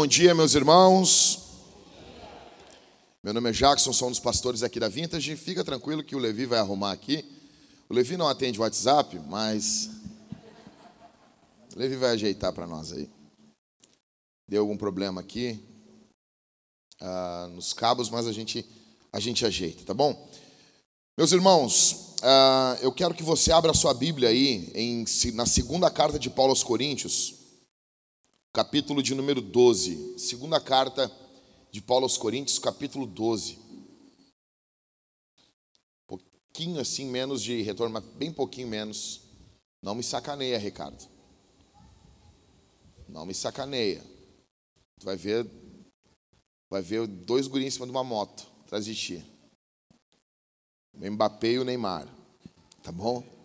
Bom dia, meus irmãos. Meu nome é Jackson, sou um dos pastores aqui da Vintage. Fica tranquilo que o Levi vai arrumar aqui. O Levi não atende WhatsApp, mas o Levi vai ajeitar para nós aí. Deu algum problema aqui uh, nos cabos, mas a gente a gente ajeita, tá bom? Meus irmãos, uh, eu quero que você abra a sua Bíblia aí em, na segunda carta de Paulo aos Coríntios capítulo de número 12. Segunda carta de Paulo aos Coríntios, capítulo 12. Pouquinho assim, menos de retorno, mas bem pouquinho menos. Não me sacaneia, Ricardo. Não me sacaneia. Tu vai ver, vai ver dois gurinhos em cima de uma moto, atrás de ti. O Mbappé e o Neymar. Tá bom?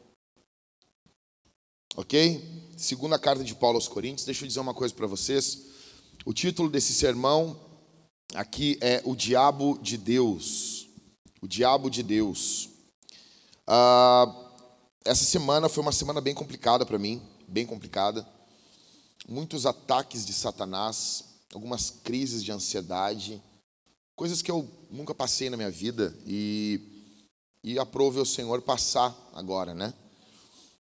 Ok? segunda carta de Paulo aos Coríntios, deixa eu dizer uma coisa para vocês. O título desse sermão aqui é O Diabo de Deus. O Diabo de Deus. Ah, essa semana foi uma semana bem complicada para mim, bem complicada. Muitos ataques de Satanás, algumas crises de ansiedade, coisas que eu nunca passei na minha vida e, e aprove o Senhor passar agora, né?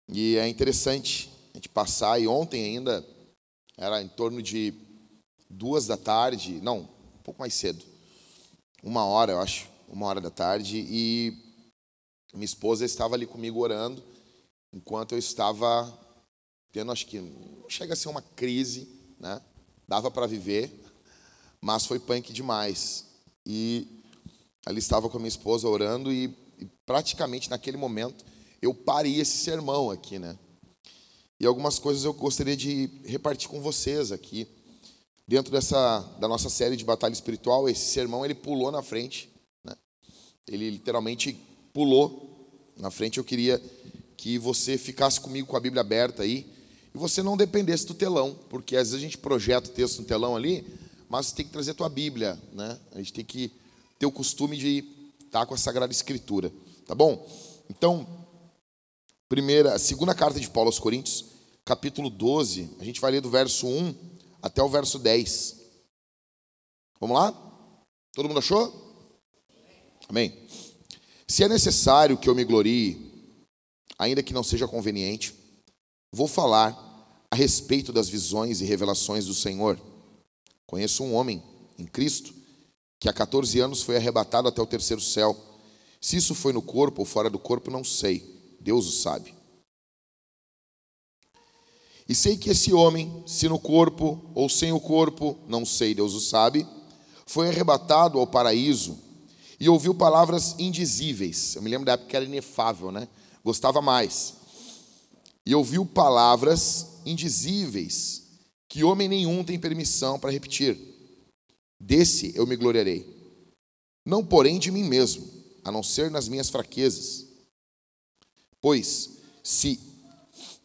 E é interessante a gente passar, e ontem ainda era em torno de duas da tarde, não, um pouco mais cedo, uma hora, eu acho, uma hora da tarde, e minha esposa estava ali comigo orando, enquanto eu estava tendo, acho que não chega a ser uma crise, né? Dava para viver, mas foi punk demais. E ali estava com a minha esposa orando e, e praticamente naquele momento eu parei esse sermão aqui, né? E algumas coisas eu gostaria de repartir com vocês aqui. Dentro dessa da nossa série de batalha espiritual, esse sermão ele pulou na frente, né? Ele literalmente pulou na frente. Eu queria que você ficasse comigo com a Bíblia aberta aí e você não dependesse do telão, porque às vezes a gente projeta o texto no telão ali, mas você tem que trazer a tua Bíblia, né? A gente tem que ter o costume de estar com a Sagrada Escritura, tá bom? Então, primeira, segunda carta de Paulo aos Coríntios, capítulo 12, a gente vai ler do verso 1 até o verso 10. Vamos lá? Todo mundo achou? Amém. Se é necessário que eu me glorie, ainda que não seja conveniente, vou falar a respeito das visões e revelações do Senhor. Conheço um homem em Cristo que há 14 anos foi arrebatado até o terceiro céu. Se isso foi no corpo ou fora do corpo, não sei. Deus o sabe. E sei que esse homem, se no corpo ou sem o corpo, não sei, Deus o sabe, foi arrebatado ao paraíso e ouviu palavras indizíveis. Eu me lembro da época que era inefável, né? Gostava mais. E ouviu palavras indizíveis que homem nenhum tem permissão para repetir. Desse eu me gloriarei. Não, porém, de mim mesmo, a não ser nas minhas fraquezas. Pois, se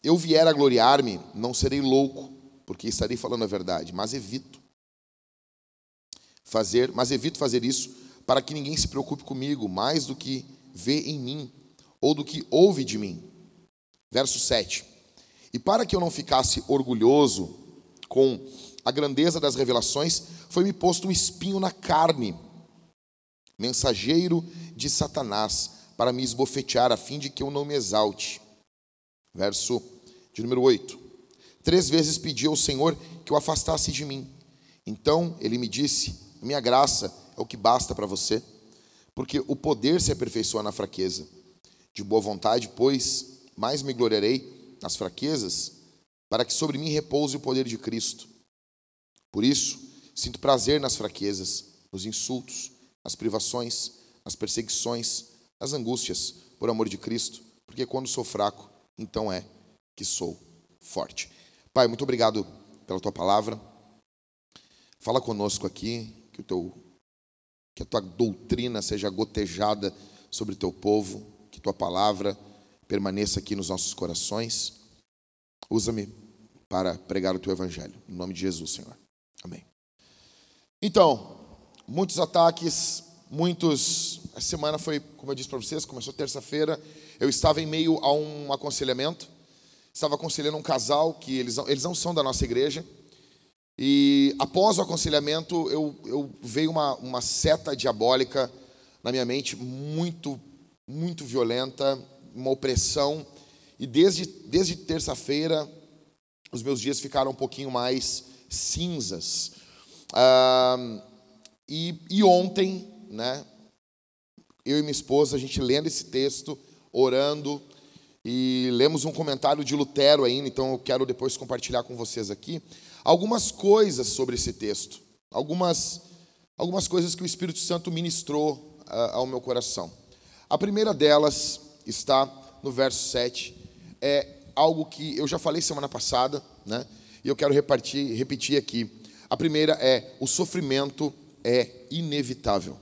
eu vier a gloriar-me, não serei louco, porque estarei falando a verdade, mas evito fazer, mas evito fazer isso para que ninguém se preocupe comigo mais do que vê em mim ou do que ouve de mim. Verso 7. E para que eu não ficasse orgulhoso com a grandeza das revelações, foi-me posto um espinho na carne, mensageiro de Satanás, para me esbofetear, a fim de que eu não me exalte. Verso de número 8. Três vezes pedi ao Senhor que o afastasse de mim. Então ele me disse: Minha graça é o que basta para você, porque o poder se aperfeiçoa na fraqueza. De boa vontade, pois, mais me gloriarei nas fraquezas, para que sobre mim repouse o poder de Cristo. Por isso, sinto prazer nas fraquezas, nos insultos, nas privações, nas perseguições, nas angústias, por amor de Cristo, porque quando sou fraco, então é que sou forte. Pai, muito obrigado pela tua palavra. Fala conosco aqui, que, o teu, que a tua doutrina seja gotejada sobre o teu povo, que tua palavra permaneça aqui nos nossos corações. Usa-me para pregar o teu evangelho. Em nome de Jesus, Senhor. Amém. Então, muitos ataques, muitos. A semana foi, como eu disse para vocês, começou terça-feira. Eu estava em meio a um aconselhamento. Estava aconselhando um casal que eles, eles não são da nossa igreja. E após o aconselhamento, eu, eu veio uma, uma seta diabólica na minha mente muito, muito violenta, uma opressão. E desde, desde terça-feira, os meus dias ficaram um pouquinho mais cinzas. Ah, e, e ontem, né, eu e minha esposa, a gente lendo esse texto, orando, e lemos um comentário de Lutero ainda, então eu quero depois compartilhar com vocês aqui algumas coisas sobre esse texto, algumas, algumas coisas que o Espírito Santo ministrou uh, ao meu coração. A primeira delas está no verso 7, é algo que eu já falei semana passada, né? e eu quero repartir, repetir aqui. A primeira é: o sofrimento é inevitável.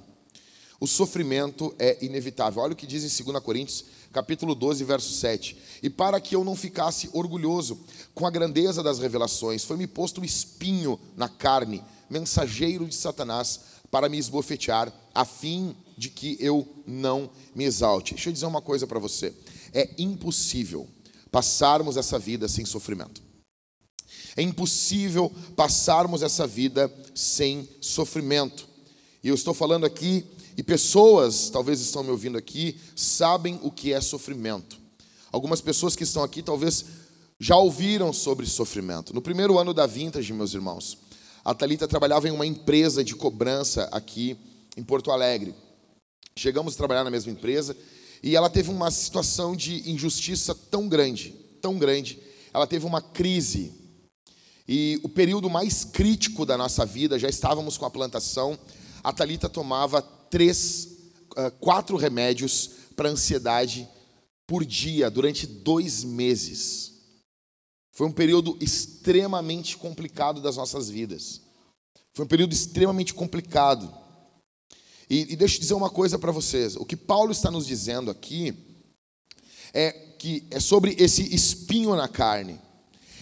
O sofrimento é inevitável. Olha o que diz em 2 Coríntios capítulo 12, verso 7. E para que eu não ficasse orgulhoso com a grandeza das revelações, foi-me posto um espinho na carne, mensageiro de Satanás, para me esbofetear, a fim de que eu não me exalte. Deixa eu dizer uma coisa para você: é impossível passarmos essa vida sem sofrimento. É impossível passarmos essa vida sem sofrimento. E eu estou falando aqui e pessoas, talvez estão me ouvindo aqui, sabem o que é sofrimento. Algumas pessoas que estão aqui talvez já ouviram sobre sofrimento. No primeiro ano da Vintage, meus irmãos, a Talita trabalhava em uma empresa de cobrança aqui em Porto Alegre. Chegamos a trabalhar na mesma empresa e ela teve uma situação de injustiça tão grande, tão grande. Ela teve uma crise. E o período mais crítico da nossa vida, já estávamos com a plantação, a Talita tomava três, uh, quatro remédios para ansiedade por dia durante dois meses. Foi um período extremamente complicado das nossas vidas. Foi um período extremamente complicado. E, e deixa eu dizer uma coisa para vocês: o que Paulo está nos dizendo aqui é que é sobre esse espinho na carne.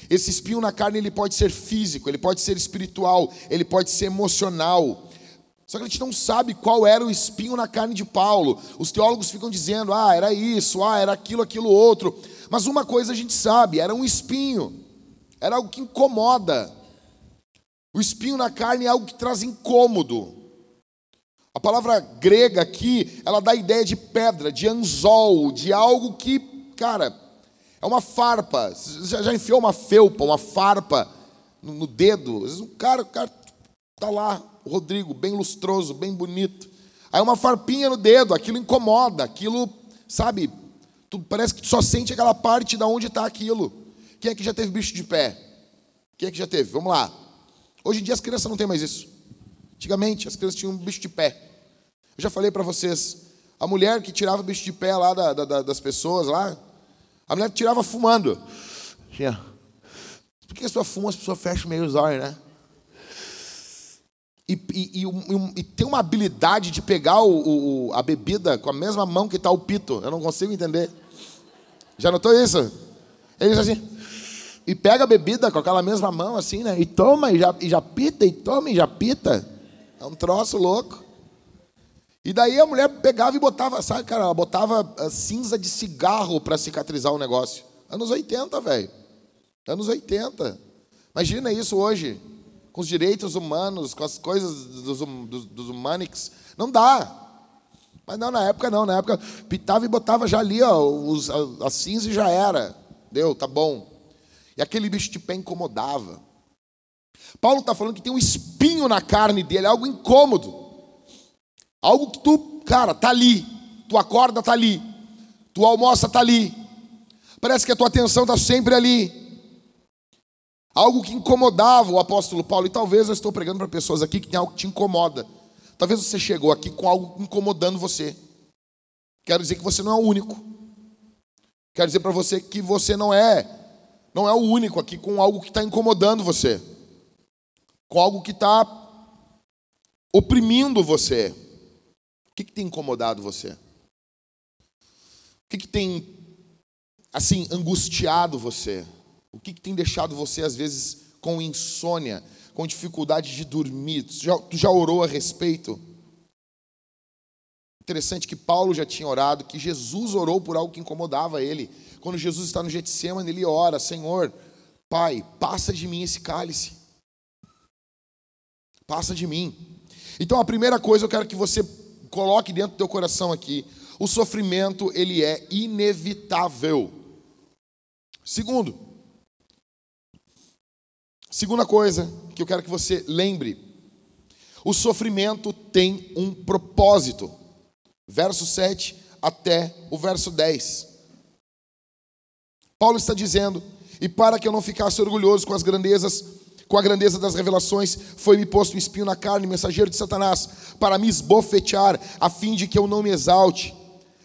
Esse espinho na carne ele pode ser físico, ele pode ser espiritual, ele pode ser emocional, só que a gente não sabe qual era o espinho na carne de Paulo. Os teólogos ficam dizendo, ah, era isso, ah, era aquilo, aquilo outro. Mas uma coisa a gente sabe, era um espinho. Era algo que incomoda. O espinho na carne é algo que traz incômodo. A palavra grega aqui, ela dá a ideia de pedra, de anzol, de algo que, cara, é uma farpa. Já, já enfiou uma felpa, uma farpa no, dedo? O cara, o cara tá lá, Rodrigo, bem lustroso, bem bonito. Aí uma farpinha no dedo, aquilo incomoda, aquilo, sabe, tu, parece que tu só sente aquela parte da onde está aquilo. Quem é que já teve bicho de pé? Quem é que já teve? Vamos lá. Hoje em dia as crianças não têm mais isso. Antigamente as crianças tinham um bicho de pé. Eu já falei para vocês, a mulher que tirava bicho de pé lá da, da, das pessoas lá, a mulher tirava fumando. Por que a pessoa fuma, as pessoas fecham meio os olhos, né? E, e, e, e, tem uma habilidade de pegar o, o, a bebida com a mesma mão que está o pito. Eu não consigo entender. Já notou isso? Eles assim. E pega a bebida com aquela mesma mão, assim, né? E toma, e já, e já pita, e toma, e já pita. É um troço louco. E daí a mulher pegava e botava, sabe, cara, ela botava ah, cinza de cigarro para cicatrizar o negócio. Anos 80, velho. Anos 80. Imagina isso hoje com os direitos humanos, com as coisas dos, hum, dos, dos humanics. Não dá. Mas não, na época não. Na época pitava e botava já ali ó, os, a, a cinza e já era. Deu, tá bom. E aquele bicho de pé incomodava. Paulo está falando que tem um espinho na carne dele, algo incômodo. Algo que tu, cara, tá ali. Tu acorda, tá ali. Tu almoça, tá ali. Parece que a tua atenção está sempre ali. Algo que incomodava o apóstolo Paulo. E talvez eu estou pregando para pessoas aqui que tem algo que te incomoda. Talvez você chegou aqui com algo incomodando você. Quero dizer que você não é o único. Quero dizer para você que você não é, não é o único aqui com algo que está incomodando você, com algo que está oprimindo você. O que, que tem incomodado você? O que, que tem, assim, angustiado você? O que, que tem deixado você, às vezes, com insônia, com dificuldade de dormir? Tu já, tu já orou a respeito? Interessante que Paulo já tinha orado, que Jesus orou por algo que incomodava ele. Quando Jesus está no Getsemane, ele ora: Senhor, Pai, passa de mim esse cálice. Passa de mim. Então a primeira coisa eu quero que você coloque dentro do teu coração aqui, o sofrimento ele é inevitável. Segundo, segunda coisa que eu quero que você lembre, o sofrimento tem um propósito. Verso 7 até o verso 10. Paulo está dizendo: "E para que eu não ficasse orgulhoso com as grandezas com a grandeza das revelações, foi-me posto um espinho na carne, mensageiro de Satanás, para me esbofetear, a fim de que eu não me exalte.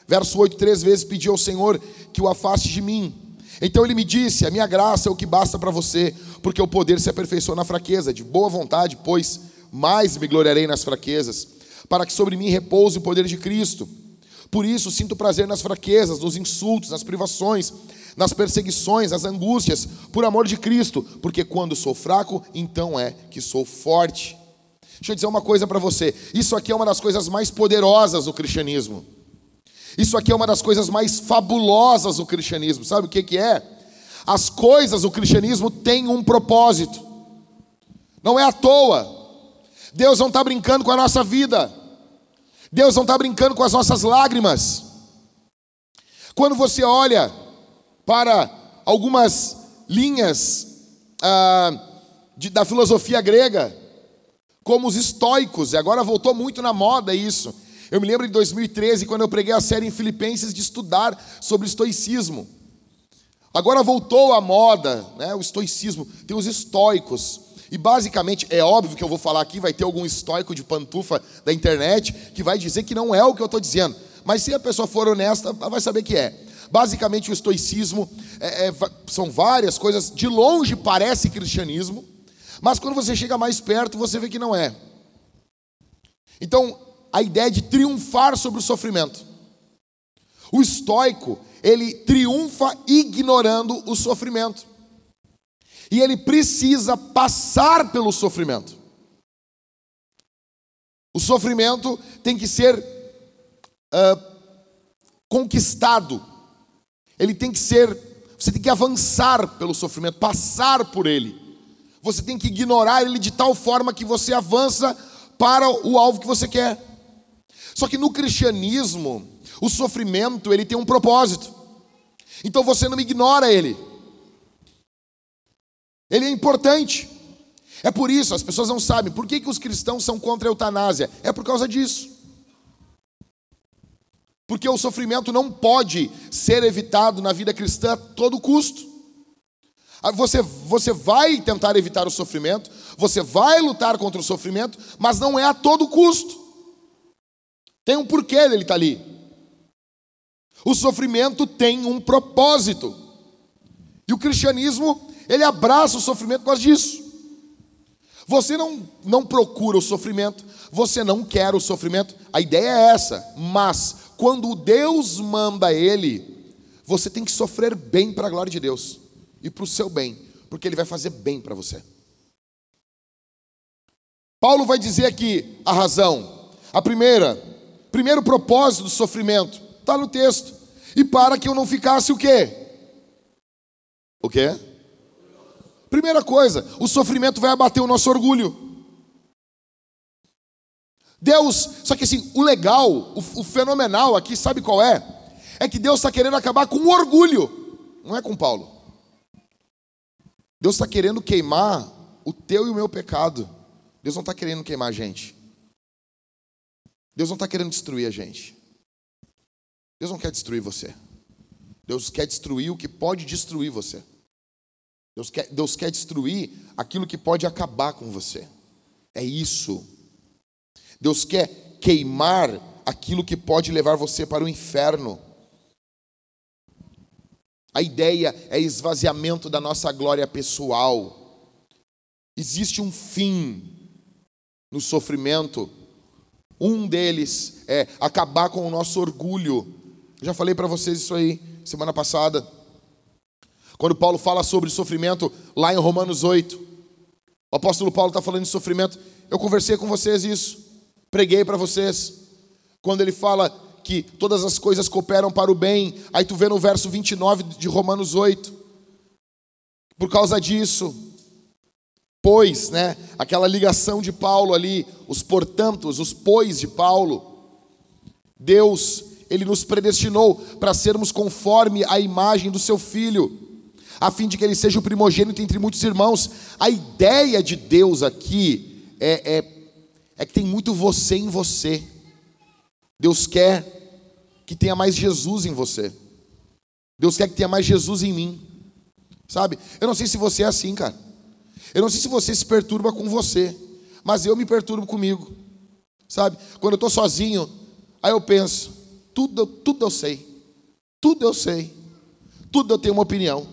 Verso 8: Três vezes pedi ao Senhor que o afaste de mim. Então ele me disse: A minha graça é o que basta para você, porque o poder se aperfeiçoa na fraqueza. De boa vontade, pois mais me gloriarei nas fraquezas, para que sobre mim repouse o poder de Cristo. Por isso sinto prazer nas fraquezas, nos insultos, nas privações nas perseguições, nas angústias, por amor de Cristo, porque quando sou fraco, então é que sou forte. Deixa eu dizer uma coisa para você: isso aqui é uma das coisas mais poderosas do cristianismo. Isso aqui é uma das coisas mais fabulosas do cristianismo. Sabe o que, que é? As coisas do cristianismo têm um propósito. Não é à toa. Deus não está brincando com a nossa vida. Deus não está brincando com as nossas lágrimas. Quando você olha para algumas linhas ah, de, da filosofia grega, como os estoicos, e agora voltou muito na moda isso. Eu me lembro de 2013, quando eu preguei a série em Filipenses, de estudar sobre estoicismo. Agora voltou à moda, né, o estoicismo, tem os estoicos. E basicamente, é óbvio que eu vou falar aqui, vai ter algum estoico de pantufa da internet que vai dizer que não é o que eu estou dizendo. Mas se a pessoa for honesta, ela vai saber que é. Basicamente, o estoicismo é, é, são várias coisas. De longe parece cristianismo, mas quando você chega mais perto, você vê que não é. Então, a ideia de triunfar sobre o sofrimento. O estoico, ele triunfa ignorando o sofrimento. E ele precisa passar pelo sofrimento. O sofrimento tem que ser uh, conquistado ele tem que ser, você tem que avançar pelo sofrimento, passar por ele. Você tem que ignorar ele de tal forma que você avança para o alvo que você quer. Só que no cristianismo, o sofrimento, ele tem um propósito. Então você não ignora ele. Ele é importante. É por isso, as pessoas não sabem, por que, que os cristãos são contra a eutanásia? É por causa disso. Porque o sofrimento não pode ser evitado na vida cristã a todo custo. Ah, você, você vai tentar evitar o sofrimento, você vai lutar contra o sofrimento, mas não é a todo custo. Tem um porquê ele estar tá ali. O sofrimento tem um propósito. E o cristianismo, ele abraça o sofrimento por causa disso. Você não, não procura o sofrimento, você não quer o sofrimento, a ideia é essa, mas quando Deus manda ele, você tem que sofrer bem para a glória de Deus e para o seu bem, porque ele vai fazer bem para você. Paulo vai dizer aqui a razão. A primeira, primeiro propósito do sofrimento, está no texto. E para que eu não ficasse o quê? O quê? Primeira coisa, o sofrimento vai abater o nosso orgulho. Deus, só que assim, o legal, o, o fenomenal aqui, sabe qual é? É que Deus está querendo acabar com o orgulho, não é com Paulo. Deus está querendo queimar o teu e o meu pecado. Deus não está querendo queimar a gente. Deus não está querendo destruir a gente. Deus não quer destruir você. Deus quer destruir o que pode destruir você. Deus quer, Deus quer destruir aquilo que pode acabar com você. É isso Deus quer queimar aquilo que pode levar você para o inferno. A ideia é esvaziamento da nossa glória pessoal. Existe um fim no sofrimento. Um deles é acabar com o nosso orgulho. Já falei para vocês isso aí semana passada. Quando Paulo fala sobre sofrimento lá em Romanos 8, o apóstolo Paulo está falando de sofrimento. Eu conversei com vocês isso. Preguei para vocês. Quando ele fala que todas as coisas cooperam para o bem, aí tu vê no verso 29 de Romanos 8. Por causa disso, Pois, né? Aquela ligação de Paulo ali, os portantos, os pois de Paulo. Deus, ele nos predestinou para sermos conforme a imagem do seu filho, a fim de que ele seja o primogênito entre muitos irmãos. A ideia de Deus aqui é, é, é que tem muito você em você. Deus quer que tenha mais Jesus em você. Deus quer que tenha mais Jesus em mim. Sabe? Eu não sei se você é assim, cara. Eu não sei se você se perturba com você, mas eu me perturbo comigo. Sabe? Quando eu estou sozinho, aí eu penso, tudo, tudo eu sei. Tudo eu sei. Tudo eu tenho uma opinião.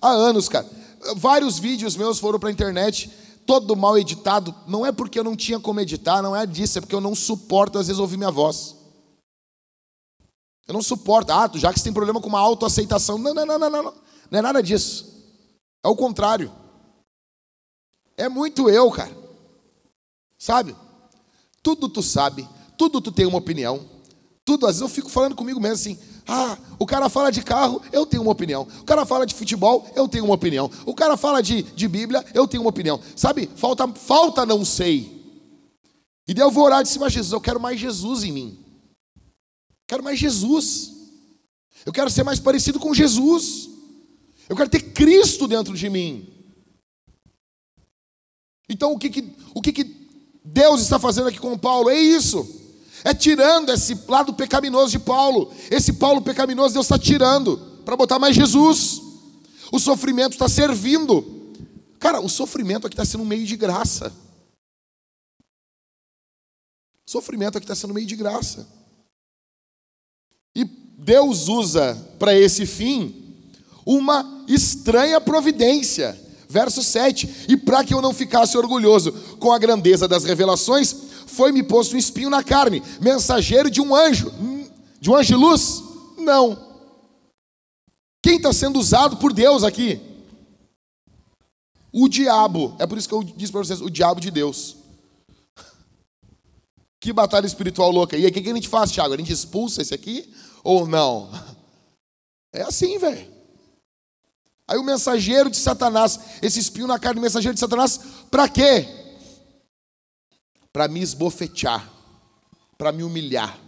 Há anos, cara. Vários vídeos meus foram para a internet, todo mal editado. Não é porque eu não tinha como editar, não é disso, é porque eu não suporto às vezes ouvir minha voz. Eu não suporto. Ah, já que você tem problema com uma autoaceitação. Não, não, não, não, não. Não é nada disso. É o contrário. É muito eu, cara. Sabe? Tudo tu sabe, tudo tu tem uma opinião. Tudo, às vezes eu fico falando comigo mesmo assim: ah, o cara fala de carro, eu tenho uma opinião. O cara fala de futebol, eu tenho uma opinião. O cara fala de, de Bíblia, eu tenho uma opinião. Sabe? Falta, falta não sei. E daí eu vou orar de cima de Jesus. Eu quero mais Jesus em mim. Quero mais Jesus. Eu quero ser mais parecido com Jesus. Eu quero ter Cristo dentro de mim. Então o que, que, o que, que Deus está fazendo aqui com Paulo? É isso. É tirando esse lado pecaminoso de Paulo. Esse Paulo pecaminoso Deus está tirando para botar mais Jesus. O sofrimento está servindo. Cara, o sofrimento aqui está sendo um meio de graça. O sofrimento aqui está sendo um meio de graça. E Deus usa para esse fim uma estranha providência. Verso 7: E para que eu não ficasse orgulhoso com a grandeza das revelações, foi-me posto um espinho na carne, mensageiro de um anjo, de um anjo de luz? Não. Quem está sendo usado por Deus aqui? O diabo. É por isso que eu disse para vocês: o diabo de Deus. Que batalha espiritual louca. E aí, o que a gente faz, Tiago? A gente expulsa esse aqui ou não? É assim, velho. Aí o mensageiro de Satanás, esse espinho na carne, mensageiro de Satanás, para quê? Para me esbofetear, para me humilhar.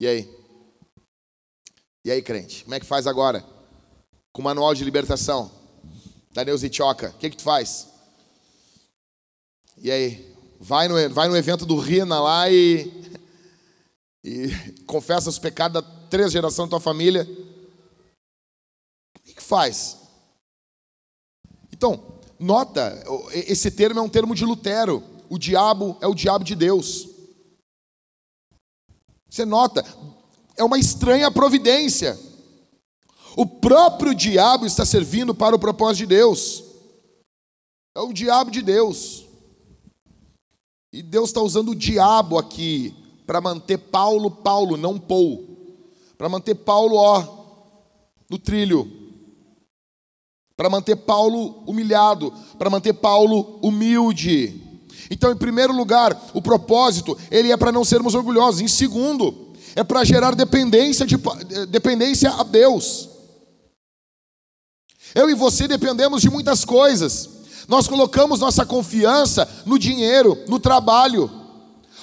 E aí? E aí, crente? Como é que faz agora? Com o manual de libertação da Neusitioca, o que, que tu faz? E aí? Vai no, vai no evento do Rina lá e, e confessa os pecados da três gerações da tua família. Que faz? Então, nota, esse termo é um termo de Lutero. O diabo é o diabo de Deus. Você nota, é uma estranha providência. O próprio diabo está servindo para o propósito de Deus. É o diabo de Deus. E Deus está usando o diabo aqui para manter Paulo, Paulo, não Paul. Para manter Paulo, ó, no trilho. Para manter Paulo humilhado. Para manter Paulo humilde. Então, em primeiro lugar, o propósito, ele é para não sermos orgulhosos. Em segundo, é para gerar dependência, de, dependência a Deus. Eu e você dependemos de muitas coisas. Nós colocamos nossa confiança no dinheiro, no trabalho.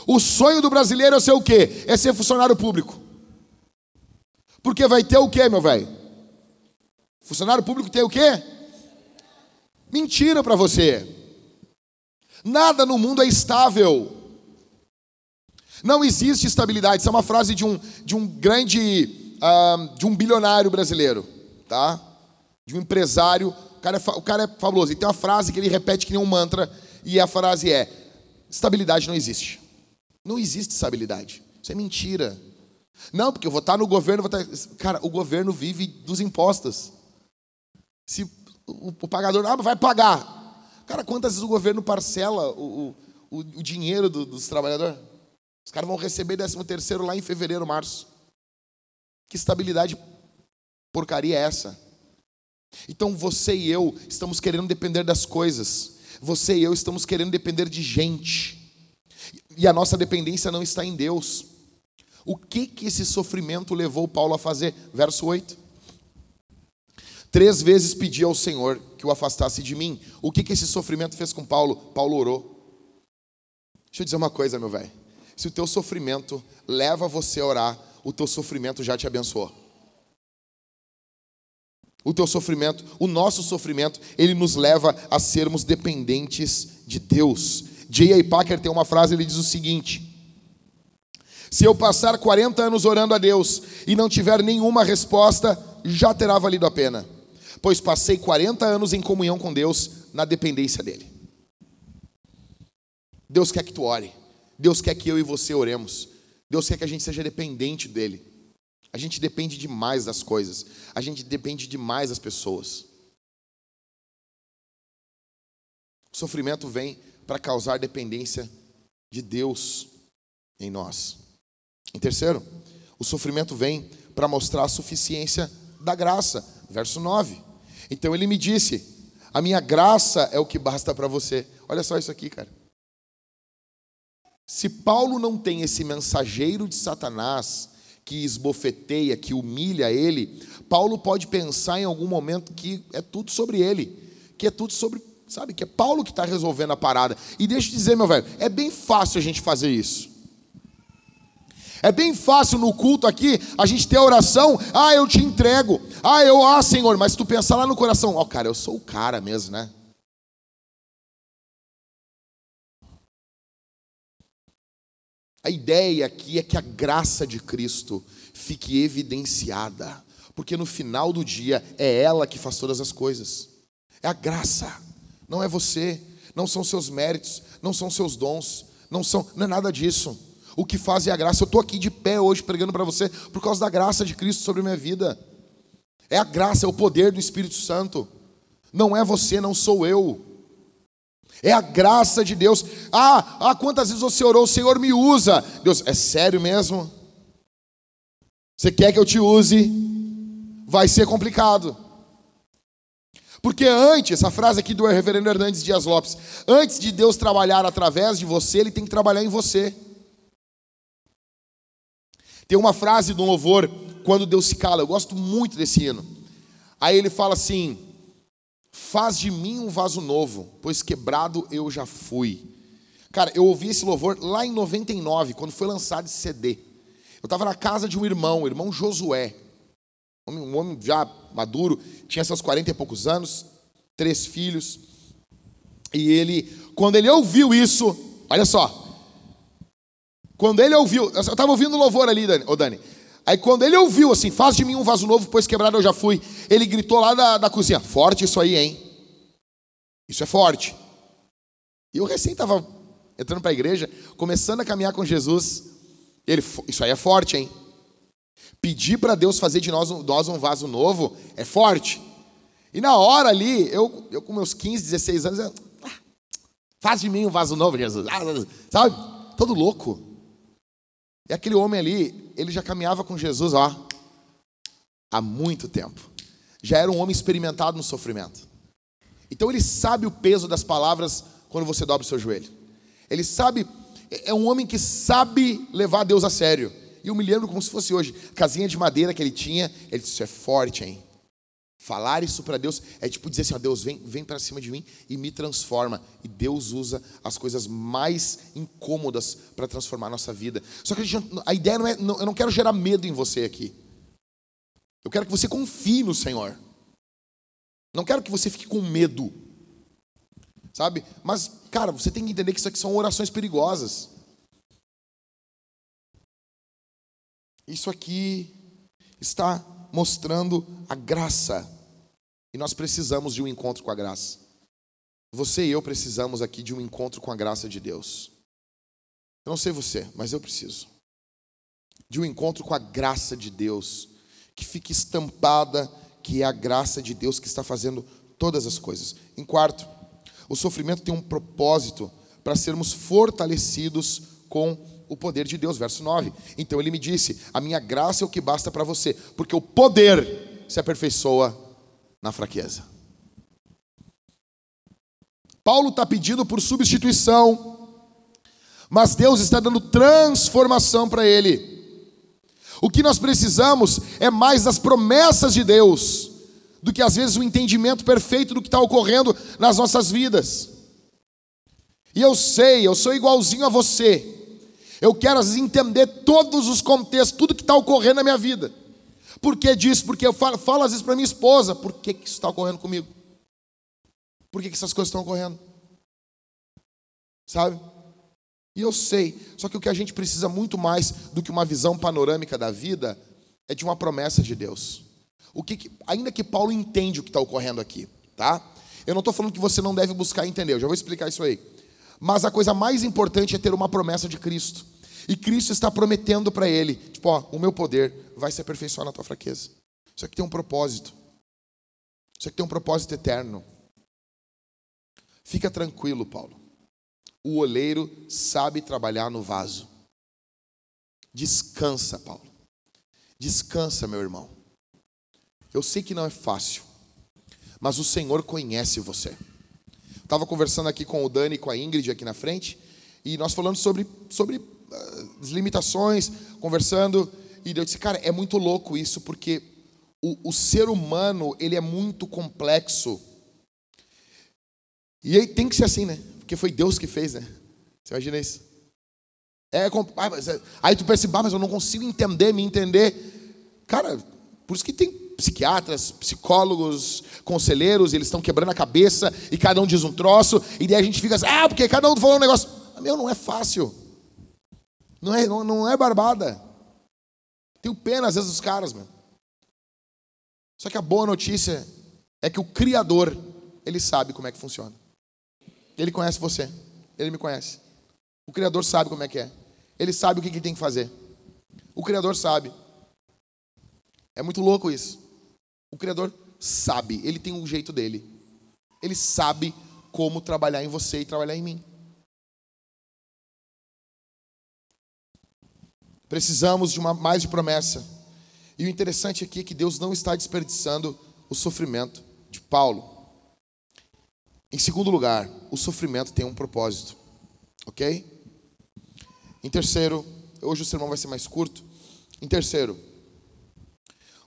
O sonho do brasileiro é ser o quê? É ser funcionário público. Porque vai ter o quê, meu velho? Funcionário público tem o quê? Mentira para você. Nada no mundo é estável. Não existe estabilidade. Isso é uma frase de um, de um grande, uh, de um bilionário brasileiro, tá? De um empresário cara é, o cara é fabuloso. E tem uma frase que ele repete que nem um mantra, e a frase é: estabilidade não existe. Não existe estabilidade. Isso é mentira. Não, porque eu vou estar no governo, vou estar... Cara, o governo vive dos impostos. Se o, pagador ah, vai pagar. Cara, quantas vezes o governo parcela o, o, o dinheiro do, dos trabalhadores? Os caras vão receber 13 terceiro lá em fevereiro, março. Que estabilidade porcaria é essa? Então você e eu estamos querendo depender das coisas. Você e eu estamos querendo depender de gente. E a nossa dependência não está em Deus. O que que esse sofrimento levou Paulo a fazer? Verso 8. Três vezes pedi ao Senhor que o afastasse de mim. O que, que esse sofrimento fez com Paulo? Paulo orou. Deixa eu dizer uma coisa, meu velho. Se o teu sofrimento leva você a orar, o teu sofrimento já te abençoou. O teu sofrimento, o nosso sofrimento, ele nos leva a sermos dependentes de Deus. J.A. Packer tem uma frase, ele diz o seguinte: Se eu passar 40 anos orando a Deus e não tiver nenhuma resposta, já terá valido a pena pois passei 40 anos em comunhão com Deus na dependência dEle. Deus quer que tu ore. Deus quer que eu e você oremos. Deus quer que a gente seja dependente dEle. A gente depende demais das coisas. A gente depende demais das pessoas. O sofrimento vem para causar dependência de Deus em nós. Em terceiro, o sofrimento vem para mostrar a suficiência da graça. Verso 9. Então ele me disse: A minha graça é o que basta para você. Olha só isso aqui, cara. Se Paulo não tem esse mensageiro de Satanás que esbofeteia, que humilha ele, Paulo pode pensar em algum momento que é tudo sobre ele, que é tudo sobre, sabe, que é Paulo que está resolvendo a parada. E deixa eu dizer, meu velho, é bem fácil a gente fazer isso. É bem fácil no culto aqui a gente ter a oração, ah, eu te entrego, ah, eu, ah, Senhor, mas tu pensar lá no coração, ó, oh, cara, eu sou o cara mesmo, né? A ideia aqui é que a graça de Cristo fique evidenciada, porque no final do dia é ela que faz todas as coisas. É a graça, não é você, não são seus méritos, não são seus dons, não são, não é nada disso. O que faz é a graça. Eu estou aqui de pé hoje pregando para você por causa da graça de Cristo sobre a minha vida. É a graça, é o poder do Espírito Santo. Não é você, não sou eu. É a graça de Deus. Ah, ah, quantas vezes você orou, o Senhor me usa. Deus, é sério mesmo? Você quer que eu te use? Vai ser complicado. Porque antes, essa frase aqui do reverendo Hernandes Dias Lopes, antes de Deus trabalhar através de você, Ele tem que trabalhar em você. Tem uma frase do louvor, quando Deus se cala, eu gosto muito desse hino. Aí ele fala assim: Faz de mim um vaso novo, pois quebrado eu já fui. Cara, eu ouvi esse louvor lá em 99, quando foi lançado esse CD. Eu estava na casa de um irmão, o irmão Josué. Um homem já maduro, tinha seus 40 e poucos anos, três filhos. E ele, quando ele ouviu isso, olha só, quando ele ouviu, eu estava ouvindo louvor ali, Dani, oh Dani. Aí quando ele ouviu assim, faz de mim um vaso novo, pois quebrado eu já fui. Ele gritou lá da, da cozinha, forte isso aí, hein? Isso é forte. E eu recém estava entrando para a igreja, começando a caminhar com Jesus. Ele, isso aí é forte, hein? Pedir para Deus fazer de nós, nós um vaso novo é forte. E na hora ali, eu, eu com meus 15, 16 anos, eu, ah, faz de mim um vaso novo, Jesus. Ah, sabe? Todo louco. E aquele homem ali, ele já caminhava com Jesus ó, há muito tempo. Já era um homem experimentado no sofrimento. Então ele sabe o peso das palavras quando você dobra o seu joelho. Ele sabe, é um homem que sabe levar Deus a sério. E eu me lembro como se fosse hoje. Casinha de madeira que ele tinha, ele disse: Isso é forte, hein? Falar isso para Deus é tipo dizer assim: ó, Deus, vem, vem para cima de mim e me transforma. E Deus usa as coisas mais incômodas para transformar a nossa vida. Só que a, a ideia não é, não, eu não quero gerar medo em você aqui. Eu quero que você confie no Senhor. Não quero que você fique com medo. Sabe? Mas, cara, você tem que entender que isso aqui são orações perigosas. Isso aqui está mostrando a graça. E nós precisamos de um encontro com a graça. Você e eu precisamos aqui de um encontro com a graça de Deus. Eu não sei você, mas eu preciso. De um encontro com a graça de Deus, que fique estampada que é a graça de Deus que está fazendo todas as coisas. Em quarto, o sofrimento tem um propósito para sermos fortalecidos com o poder de Deus. Verso 9. Então ele me disse: A minha graça é o que basta para você, porque o poder se aperfeiçoa na fraqueza. Paulo está pedindo por substituição, mas Deus está dando transformação para ele. O que nós precisamos é mais das promessas de Deus do que às vezes o entendimento perfeito do que está ocorrendo nas nossas vidas. E eu sei, eu sou igualzinho a você. Eu quero às vezes entender todos os contextos, tudo que está ocorrendo na minha vida. Por que disso? Porque eu falo, falo às vezes para minha esposa, por que, que isso está ocorrendo comigo? Por que, que essas coisas estão ocorrendo? Sabe? E eu sei, só que o que a gente precisa muito mais do que uma visão panorâmica da vida é de uma promessa de Deus. O que, que ainda que Paulo entende o que está ocorrendo aqui, tá? Eu não estou falando que você não deve buscar entender, eu já vou explicar isso aí. Mas a coisa mais importante é ter uma promessa de Cristo. E Cristo está prometendo para ele, tipo, ó, o meu poder vai se aperfeiçoar na tua fraqueza. Isso aqui tem um propósito. Isso aqui tem um propósito eterno. Fica tranquilo, Paulo. O oleiro sabe trabalhar no vaso. Descansa, Paulo. Descansa, meu irmão. Eu sei que não é fácil, mas o Senhor conhece você. Estava conversando aqui com o Dani e com a Ingrid aqui na frente, e nós falando sobre, sobre as limitações, conversando, e eu disse, cara, é muito louco isso, porque o, o ser humano, ele é muito complexo. E aí tem que ser assim, né? Porque foi Deus que fez, né? Você imagina isso? É, é aí tu pensa, mas eu não consigo entender, me entender. Cara, por isso que tem psiquiatras, psicólogos, conselheiros, eles estão quebrando a cabeça e cada um diz um troço, e daí a gente fica assim, ah, porque cada um falou um negócio. Meu, não é fácil. Não é, não, não é barbada. Tenho pena às vezes dos caras, meu. Só que a boa notícia é que o Criador, ele sabe como é que funciona. Ele conhece você, ele me conhece. O Criador sabe como é que é. Ele sabe o que, que tem que fazer. O Criador sabe. É muito louco isso. O Criador sabe, ele tem um jeito dele. Ele sabe como trabalhar em você e trabalhar em mim. Precisamos de uma mais de promessa. E o interessante aqui é que Deus não está desperdiçando o sofrimento de Paulo. Em segundo lugar, o sofrimento tem um propósito. Ok? Em terceiro, hoje o sermão vai ser mais curto. Em terceiro,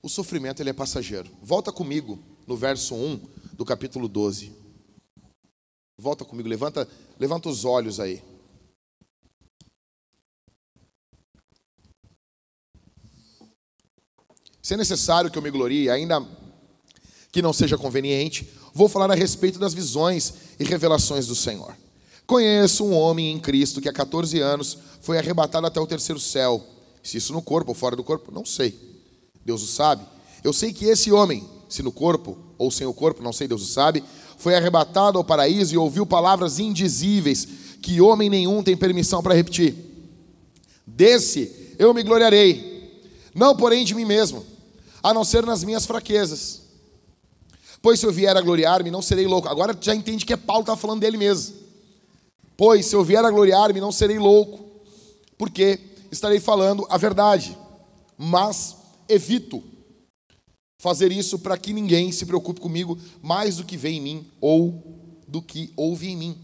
o sofrimento ele é passageiro. Volta comigo no verso 1 do capítulo 12. Volta comigo, levanta, levanta os olhos aí. Se é necessário que eu me glorie, ainda que não seja conveniente, vou falar a respeito das visões e revelações do Senhor. Conheço um homem em Cristo que há 14 anos foi arrebatado até o terceiro céu. Se isso no corpo ou fora do corpo, não sei. Deus o sabe. Eu sei que esse homem, se no corpo ou sem o corpo, não sei, Deus o sabe, foi arrebatado ao paraíso e ouviu palavras indizíveis que homem nenhum tem permissão para repetir. Desse eu me gloriarei, não porém de mim mesmo, a não ser nas minhas fraquezas. Pois se eu vier a gloriar-me, não serei louco. Agora já entende que é Paulo está falando dele mesmo. Pois se eu vier a gloriar-me, não serei louco, porque estarei falando a verdade. Mas evito fazer isso para que ninguém se preocupe comigo mais do que vê em mim ou do que ouve em mim.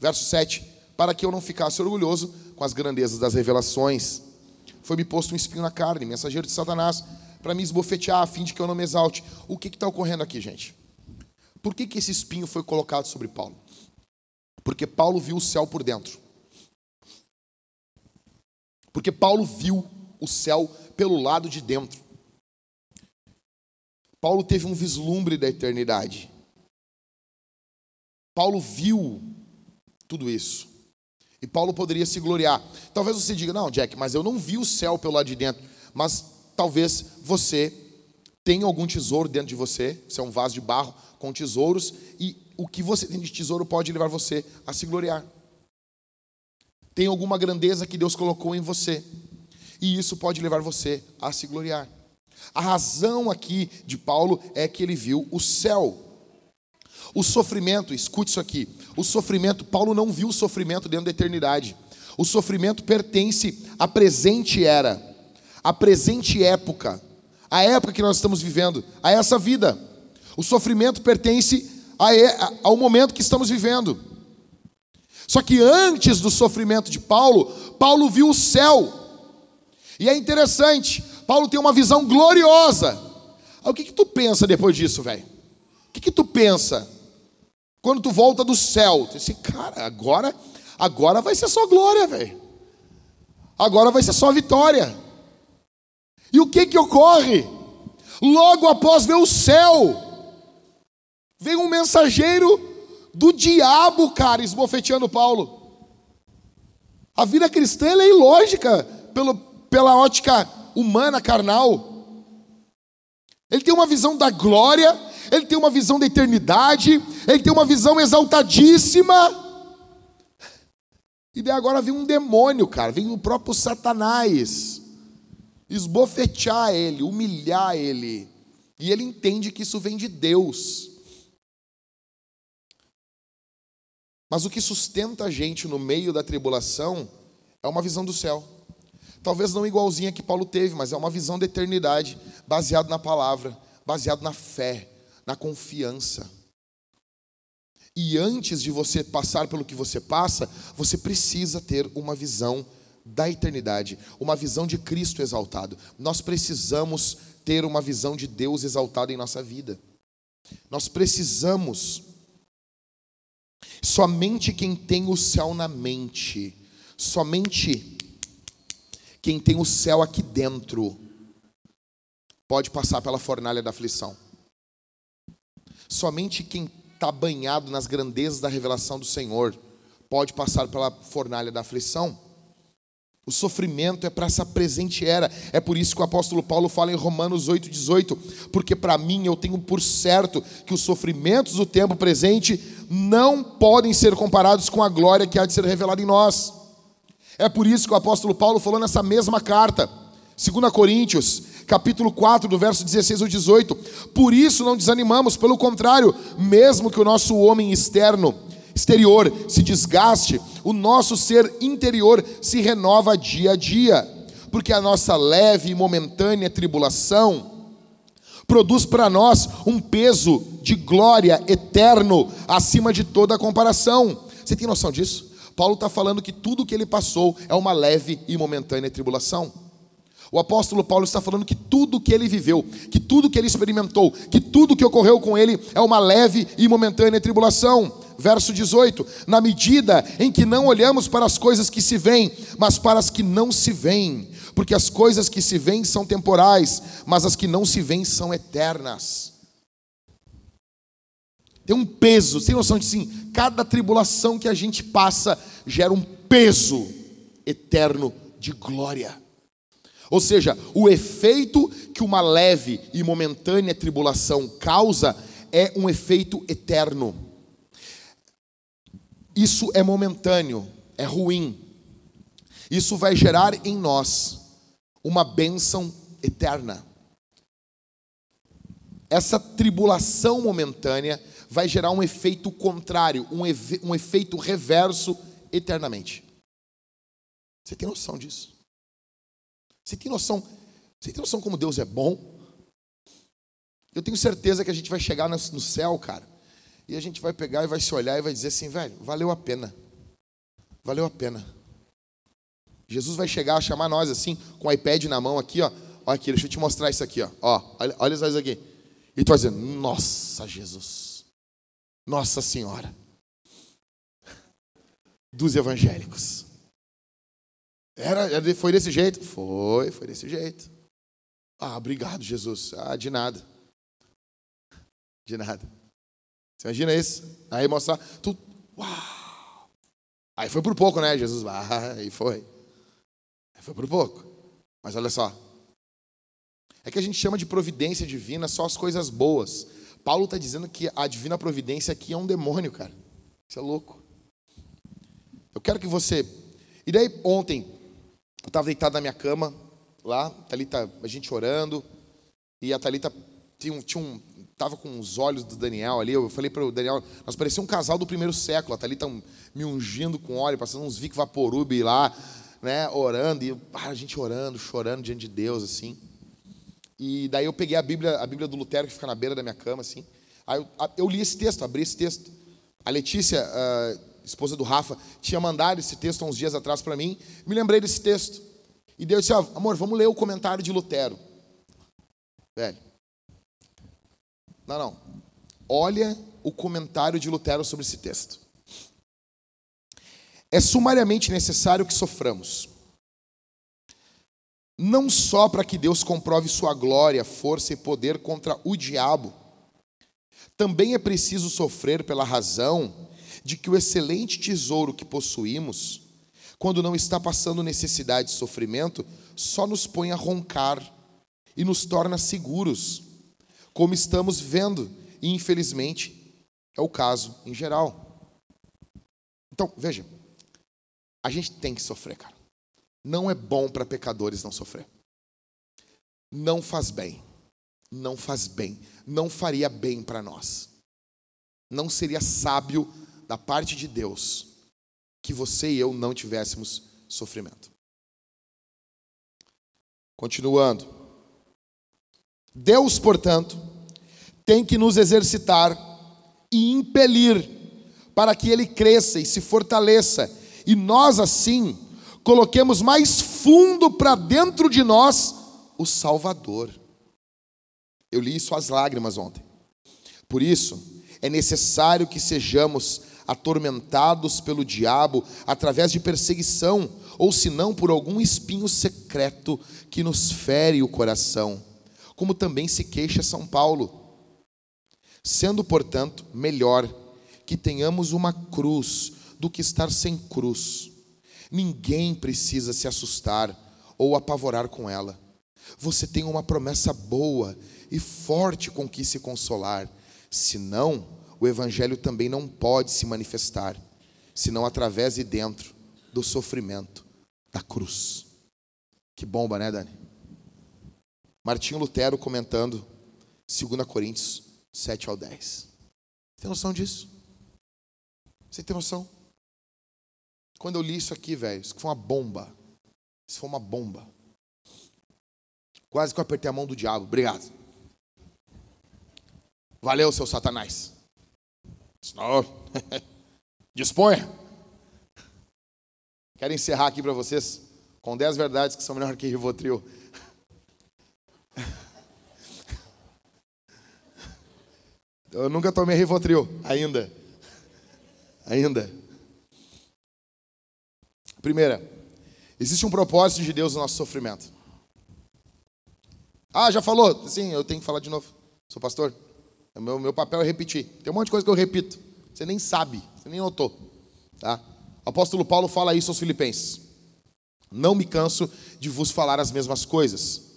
Verso 7: Para que eu não ficasse orgulhoso com as grandezas das revelações, foi-me posto um espinho na carne, mensageiro de Satanás, para me esbofetear, a fim de que eu não me exalte. O que está ocorrendo aqui, gente? Por que, que esse espinho foi colocado sobre Paulo? Porque Paulo viu o céu por dentro. Porque Paulo viu o céu pelo lado de dentro. Paulo teve um vislumbre da eternidade. Paulo viu tudo isso. E Paulo poderia se gloriar. Talvez você diga, não, Jack, mas eu não vi o céu pelo lado de dentro. Mas talvez você tenha algum tesouro dentro de você. Você é um vaso de barro com tesouros. E o que você tem de tesouro pode levar você a se gloriar. Tem alguma grandeza que Deus colocou em você. E isso pode levar você a se gloriar. A razão aqui de Paulo é que ele viu o céu. O sofrimento, escute isso aqui. O sofrimento, Paulo não viu o sofrimento dentro da eternidade. O sofrimento pertence à presente era, à presente época, à época que nós estamos vivendo, a essa vida. O sofrimento pertence ao momento que estamos vivendo. Só que antes do sofrimento de Paulo, Paulo viu o céu. E é interessante, Paulo tem uma visão gloriosa Aí, o que, que tu pensa depois disso, velho? O que, que tu pensa? Quando tu volta do céu, tu diz, cara, agora, agora vai ser só glória, velho. Agora vai ser só vitória. E o que que ocorre? Logo após ver o céu, vem um mensageiro do diabo, cara, esbofeteando Paulo. A vida cristã é ilógica pelo, pela ótica humana, carnal. Ele tem uma visão da glória, ele tem uma visão da eternidade, ele tem uma visão exaltadíssima. E daí agora vem um demônio, cara, vem o próprio Satanás esbofetear ele, humilhar ele. E ele entende que isso vem de Deus. Mas o que sustenta a gente no meio da tribulação é uma visão do céu. Talvez não igualzinha que Paulo teve, mas é uma visão da eternidade, baseado na palavra, baseado na fé, na confiança. E antes de você passar pelo que você passa, você precisa ter uma visão da eternidade, uma visão de Cristo exaltado. Nós precisamos ter uma visão de Deus exaltado em nossa vida. Nós precisamos. Somente quem tem o céu na mente, somente quem tem o céu aqui dentro, pode passar pela fornalha da aflição. Somente quem está banhado nas grandezas da revelação do Senhor pode passar pela fornalha da aflição. O sofrimento é para essa presente era. É por isso que o apóstolo Paulo fala em Romanos 8,18: porque para mim eu tenho por certo que os sofrimentos do tempo presente não podem ser comparados com a glória que há de ser revelada em nós. É por isso que o apóstolo Paulo falou nessa mesma carta, 2 Coríntios, capítulo 4, do verso 16 ao 18. Por isso não desanimamos, pelo contrário, mesmo que o nosso homem externo, exterior se desgaste, o nosso ser interior se renova dia a dia, porque a nossa leve e momentânea tribulação produz para nós um peso de glória eterno acima de toda comparação. Você tem noção disso? Paulo está falando que tudo que ele passou é uma leve e momentânea tribulação. O apóstolo Paulo está falando que tudo que ele viveu, que tudo que ele experimentou, que tudo que ocorreu com ele é uma leve e momentânea tribulação. Verso 18: Na medida em que não olhamos para as coisas que se veem, mas para as que não se veem, porque as coisas que se veem são temporais, mas as que não se veem são eternas. Tem um peso, tem noção de sim, cada tribulação que a gente passa gera um peso eterno de glória. Ou seja, o efeito que uma leve e momentânea tribulação causa é um efeito eterno. Isso é momentâneo, é ruim. Isso vai gerar em nós uma bênção eterna. Essa tribulação momentânea vai gerar um efeito contrário, um, um efeito reverso eternamente. Você tem noção disso? Você tem noção? Você tem noção como Deus é bom? Eu tenho certeza que a gente vai chegar no céu, cara, e a gente vai pegar e vai se olhar e vai dizer assim, velho, valeu a pena. Valeu a pena. Jesus vai chegar a chamar nós assim, com o iPad na mão aqui, ó. Olha aqui, deixa eu te mostrar isso aqui, ó. ó olha, olha isso aqui. E tu vai dizer, nossa, Jesus. Nossa Senhora. Dos evangélicos. Era, foi desse jeito? Foi, foi desse jeito. Ah, obrigado, Jesus. Ah, de nada. De nada. Você imagina isso? Aí mostrar, tu, uau. Aí foi por pouco, né, Jesus? Ah, aí foi. Aí foi por pouco. Mas olha só. É que a gente chama de providência divina só as coisas boas. Paulo está dizendo que a divina providência aqui é um demônio, cara. Isso é louco. Eu quero que você. E daí, ontem, eu estava deitado na minha cama, lá, Thalita, a gente orando, e a Thalita tinha um, tinha um, tava com os olhos do Daniel ali. Eu falei para o Daniel, nós parecia um casal do primeiro século. A Thalita me ungindo com óleo, passando uns Vic Vaporub lá, né, orando, e a gente orando, chorando diante de Deus, assim. E daí eu peguei a Bíblia, a Bíblia do Lutero, que fica na beira da minha cama, assim. Aí eu, eu li esse texto, abri esse texto. A Letícia, a esposa do Rafa, tinha mandado esse texto uns dias atrás para mim. Me lembrei desse texto. E Deus disse, ah, amor, vamos ler o comentário de Lutero. Velho, Não, não. Olha o comentário de Lutero sobre esse texto. É sumariamente necessário que soframos. Não só para que Deus comprove sua glória, força e poder contra o diabo, também é preciso sofrer pela razão de que o excelente tesouro que possuímos, quando não está passando necessidade e sofrimento, só nos põe a roncar e nos torna seguros, como estamos vendo, e infelizmente é o caso em geral. Então, veja, a gente tem que sofrer, cara. Não é bom para pecadores não sofrer. Não faz bem. Não faz bem. Não faria bem para nós. Não seria sábio da parte de Deus que você e eu não tivéssemos sofrimento. Continuando. Deus, portanto, tem que nos exercitar e impelir para que ele cresça e se fortaleça, e nós assim coloquemos mais fundo para dentro de nós o Salvador. Eu li isso às lágrimas ontem. Por isso, é necessário que sejamos atormentados pelo diabo através de perseguição, ou se não por algum espinho secreto que nos fere o coração, como também se queixa São Paulo. Sendo, portanto, melhor que tenhamos uma cruz do que estar sem cruz. Ninguém precisa se assustar ou apavorar com ela. Você tem uma promessa boa e forte com que se consolar. Senão, o evangelho também não pode se manifestar, senão através e dentro do sofrimento da cruz. Que bomba, né, Dani? Martinho Lutero comentando 2 Coríntios 7 ao 10. Tem noção disso? Você tem noção? Quando eu li isso aqui, velho, isso foi uma bomba. Isso foi uma bomba. Quase que eu apertei a mão do diabo. Obrigado. Valeu, seu Satanás. Senão, disponha. Quero encerrar aqui para vocês com 10 verdades que são melhor que Rivotril. Eu nunca tomei Rivotril, ainda. Ainda. Primeira, existe um propósito de Deus no nosso sofrimento. Ah, já falou? Sim, eu tenho que falar de novo. Sou pastor. O meu, meu papel é repetir. Tem um monte de coisa que eu repito. Você nem sabe, você nem notou. Tá? O apóstolo Paulo fala isso aos filipenses. Não me canso de vos falar as mesmas coisas.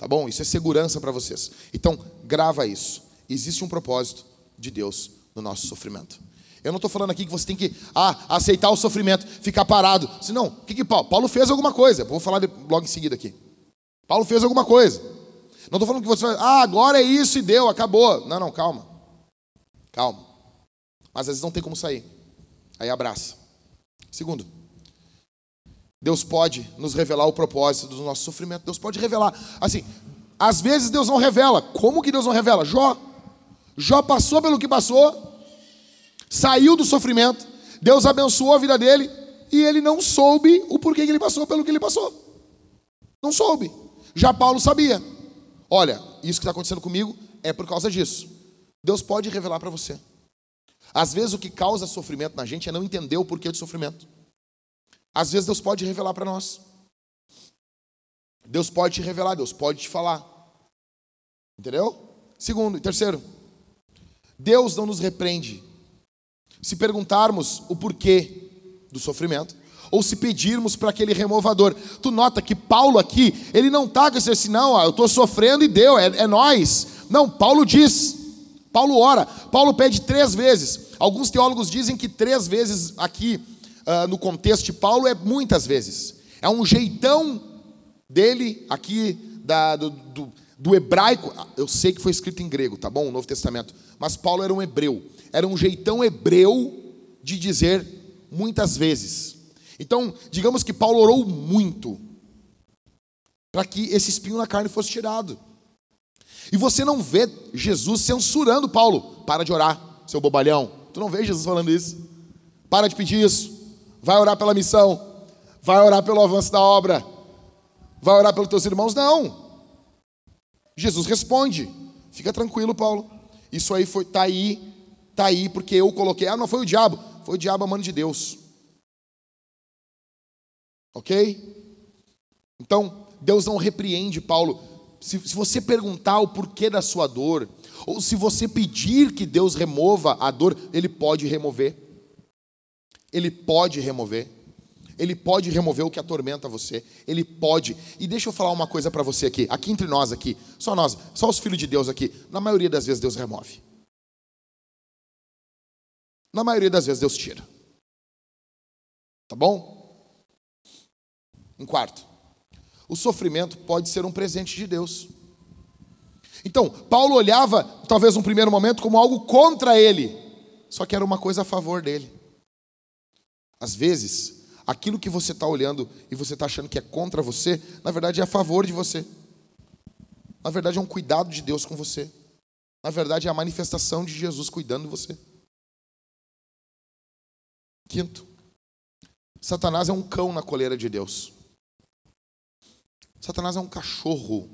Tá bom? Isso é segurança para vocês. Então, grava isso. Existe um propósito de Deus no nosso sofrimento. Eu não estou falando aqui que você tem que ah, aceitar o sofrimento, ficar parado. Senão, o que, que Paulo? Paulo fez alguma coisa. Vou falar logo em seguida aqui. Paulo fez alguma coisa. Não estou falando que você vai, ah, agora é isso e deu, acabou. Não, não, calma. Calma. Mas às vezes não tem como sair. Aí abraça. Segundo, Deus pode nos revelar o propósito do nosso sofrimento. Deus pode revelar. Assim, às vezes Deus não revela. Como que Deus não revela? Jó. Jó passou pelo que passou, saiu do sofrimento, Deus abençoou a vida dele e ele não soube o porquê que ele passou pelo que ele passou. Não soube. Já Paulo sabia. Olha, isso que está acontecendo comigo é por causa disso. Deus pode revelar para você. Às vezes o que causa sofrimento na gente é não entender o porquê do sofrimento. Às vezes Deus pode revelar para nós. Deus pode te revelar, Deus pode te falar. Entendeu? Segundo e terceiro, Deus não nos repreende. Se perguntarmos o porquê do sofrimento, ou se pedirmos para aquele removador. Tu nota que Paulo aqui, ele não está com esse assim, não, eu estou sofrendo e deu, é, é nós. Não, Paulo diz, Paulo ora, Paulo pede três vezes. Alguns teólogos dizem que três vezes aqui, uh, no contexto de Paulo, é muitas vezes. É um jeitão dele aqui, da, do, do, do hebraico. Eu sei que foi escrito em grego, tá bom? O Novo Testamento. Mas Paulo era um hebreu. Era um jeitão hebreu de dizer muitas vezes. Então, digamos que Paulo orou muito para que esse espinho na carne fosse tirado. E você não vê Jesus censurando Paulo. Para de orar, seu bobalhão. Tu não vê Jesus falando isso. Para de pedir isso. Vai orar pela missão. Vai orar pelo avanço da obra. Vai orar pelos teus irmãos. Não. Jesus responde. Fica tranquilo, Paulo. Isso aí foi tá aí, tá aí porque eu coloquei. Ah, não foi o diabo, foi o diabo amando de Deus. OK? Então, Deus não repreende Paulo. Se, se você perguntar o porquê da sua dor, ou se você pedir que Deus remova a dor, Ele pode remover. Ele pode remover. Ele pode remover o que atormenta você. Ele pode. E deixa eu falar uma coisa para você aqui, aqui entre nós aqui, só nós, só os filhos de Deus aqui. Na maioria das vezes Deus remove. Na maioria das vezes Deus tira. Tá bom? Em quarto, o sofrimento pode ser um presente de Deus. Então, Paulo olhava, talvez num primeiro momento, como algo contra ele, só que era uma coisa a favor dele. Às vezes, aquilo que você está olhando e você está achando que é contra você, na verdade é a favor de você. Na verdade é um cuidado de Deus com você. Na verdade é a manifestação de Jesus cuidando de você. Quinto, Satanás é um cão na coleira de Deus. Satanás é um cachorro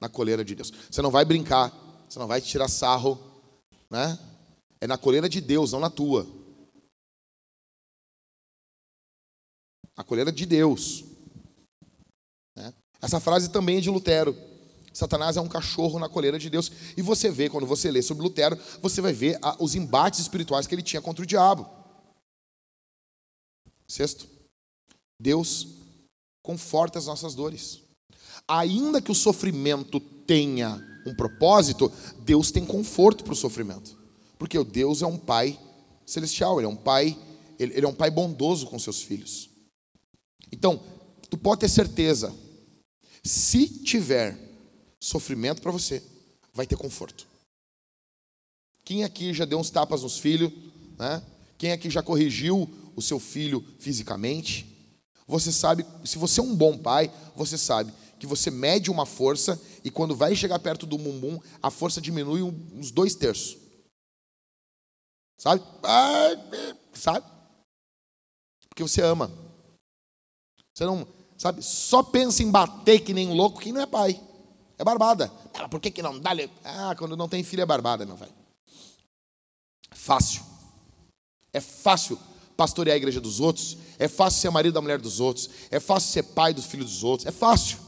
na coleira de Deus. Você não vai brincar, você não vai tirar sarro, né? É na coleira de Deus, não na tua. A colheita de Deus. Né? Essa frase também é de Lutero. Satanás é um cachorro na coleira de Deus. E você vê, quando você lê sobre Lutero, você vai ver os embates espirituais que ele tinha contra o diabo. Sexto, Deus conforta as nossas dores. Ainda que o sofrimento tenha um propósito, Deus tem conforto para o sofrimento. Porque o Deus é um pai celestial, ele é um pai, ele, ele é um pai bondoso com seus filhos. Então, tu pode ter certeza, se tiver sofrimento para você, vai ter conforto. Quem aqui já deu uns tapas nos filhos, né? Quem aqui já corrigiu o seu filho fisicamente? Você sabe, se você é um bom pai, você sabe que você mede uma força e quando vai chegar perto do bumbum, a força diminui uns dois terços. Sabe? Sabe? Porque você ama. Você não, sabe, só pensa em bater que nem um louco quem não é pai. É barbada. Ah, por que, que não dá? Ah, quando não tem filho é barbada, meu velho. Fácil. É fácil pastorear a igreja dos outros. É fácil ser marido da mulher dos outros. É fácil ser pai dos filhos dos outros. É fácil.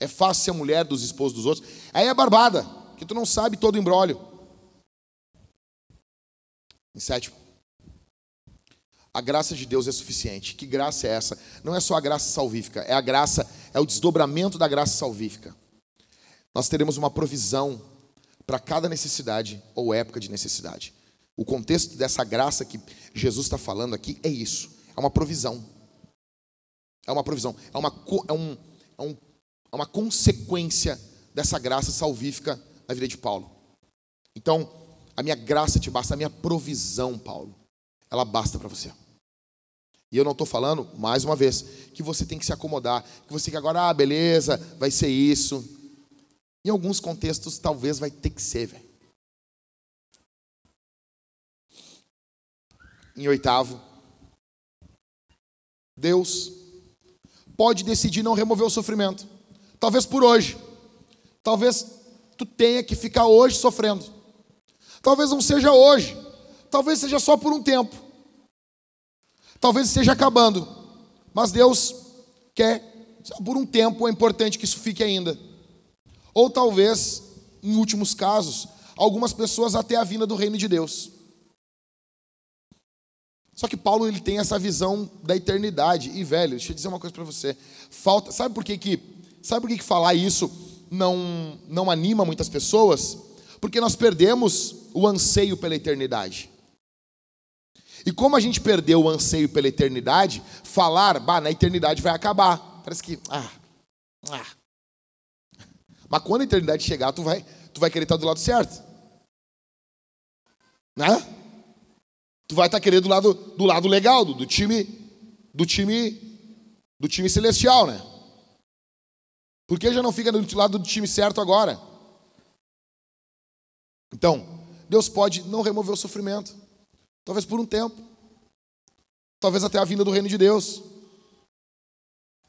É fácil ser mulher dos esposos dos outros. Aí é barbada, que tu não sabe todo o embrólio. Em sétimo, a graça de Deus é suficiente. Que graça é essa? Não é só a graça salvífica, é a graça, é o desdobramento da graça salvífica. Nós teremos uma provisão para cada necessidade ou época de necessidade. O contexto dessa graça que Jesus está falando aqui é isso: é uma provisão. É uma provisão, é uma, é, um, é, um, é uma consequência dessa graça salvífica na vida de Paulo. Então, a minha graça te basta, a minha provisão, Paulo, ela basta para você. E eu não estou falando, mais uma vez, que você tem que se acomodar, que você que agora, ah, beleza, vai ser isso. Em alguns contextos, talvez vai ter que ser, velho. Em oitavo, Deus pode decidir não remover o sofrimento. Talvez por hoje. Talvez tu tenha que ficar hoje sofrendo. Talvez não seja hoje. Talvez seja só por um tempo. Talvez esteja acabando, mas Deus quer, por um tempo, é importante que isso fique ainda. Ou talvez, em últimos casos, algumas pessoas até a vinda do reino de Deus. Só que Paulo ele tem essa visão da eternidade. E velho, deixa eu dizer uma coisa para você. Falta, sabe por que que, sabe por que que falar isso não não anima muitas pessoas? Porque nós perdemos o anseio pela eternidade. E como a gente perdeu o anseio pela eternidade, falar, bah, na eternidade vai acabar. Parece que, ah, ah. Mas quando a eternidade chegar, tu vai, tu vai querer estar do lado certo. Né? Tu vai estar querendo do lado, do lado legal, do, do time, do time, do time celestial, né? Por que já não fica do lado do time certo agora? Então, Deus pode não remover o sofrimento. Talvez por um tempo. Talvez até a vinda do reino de Deus.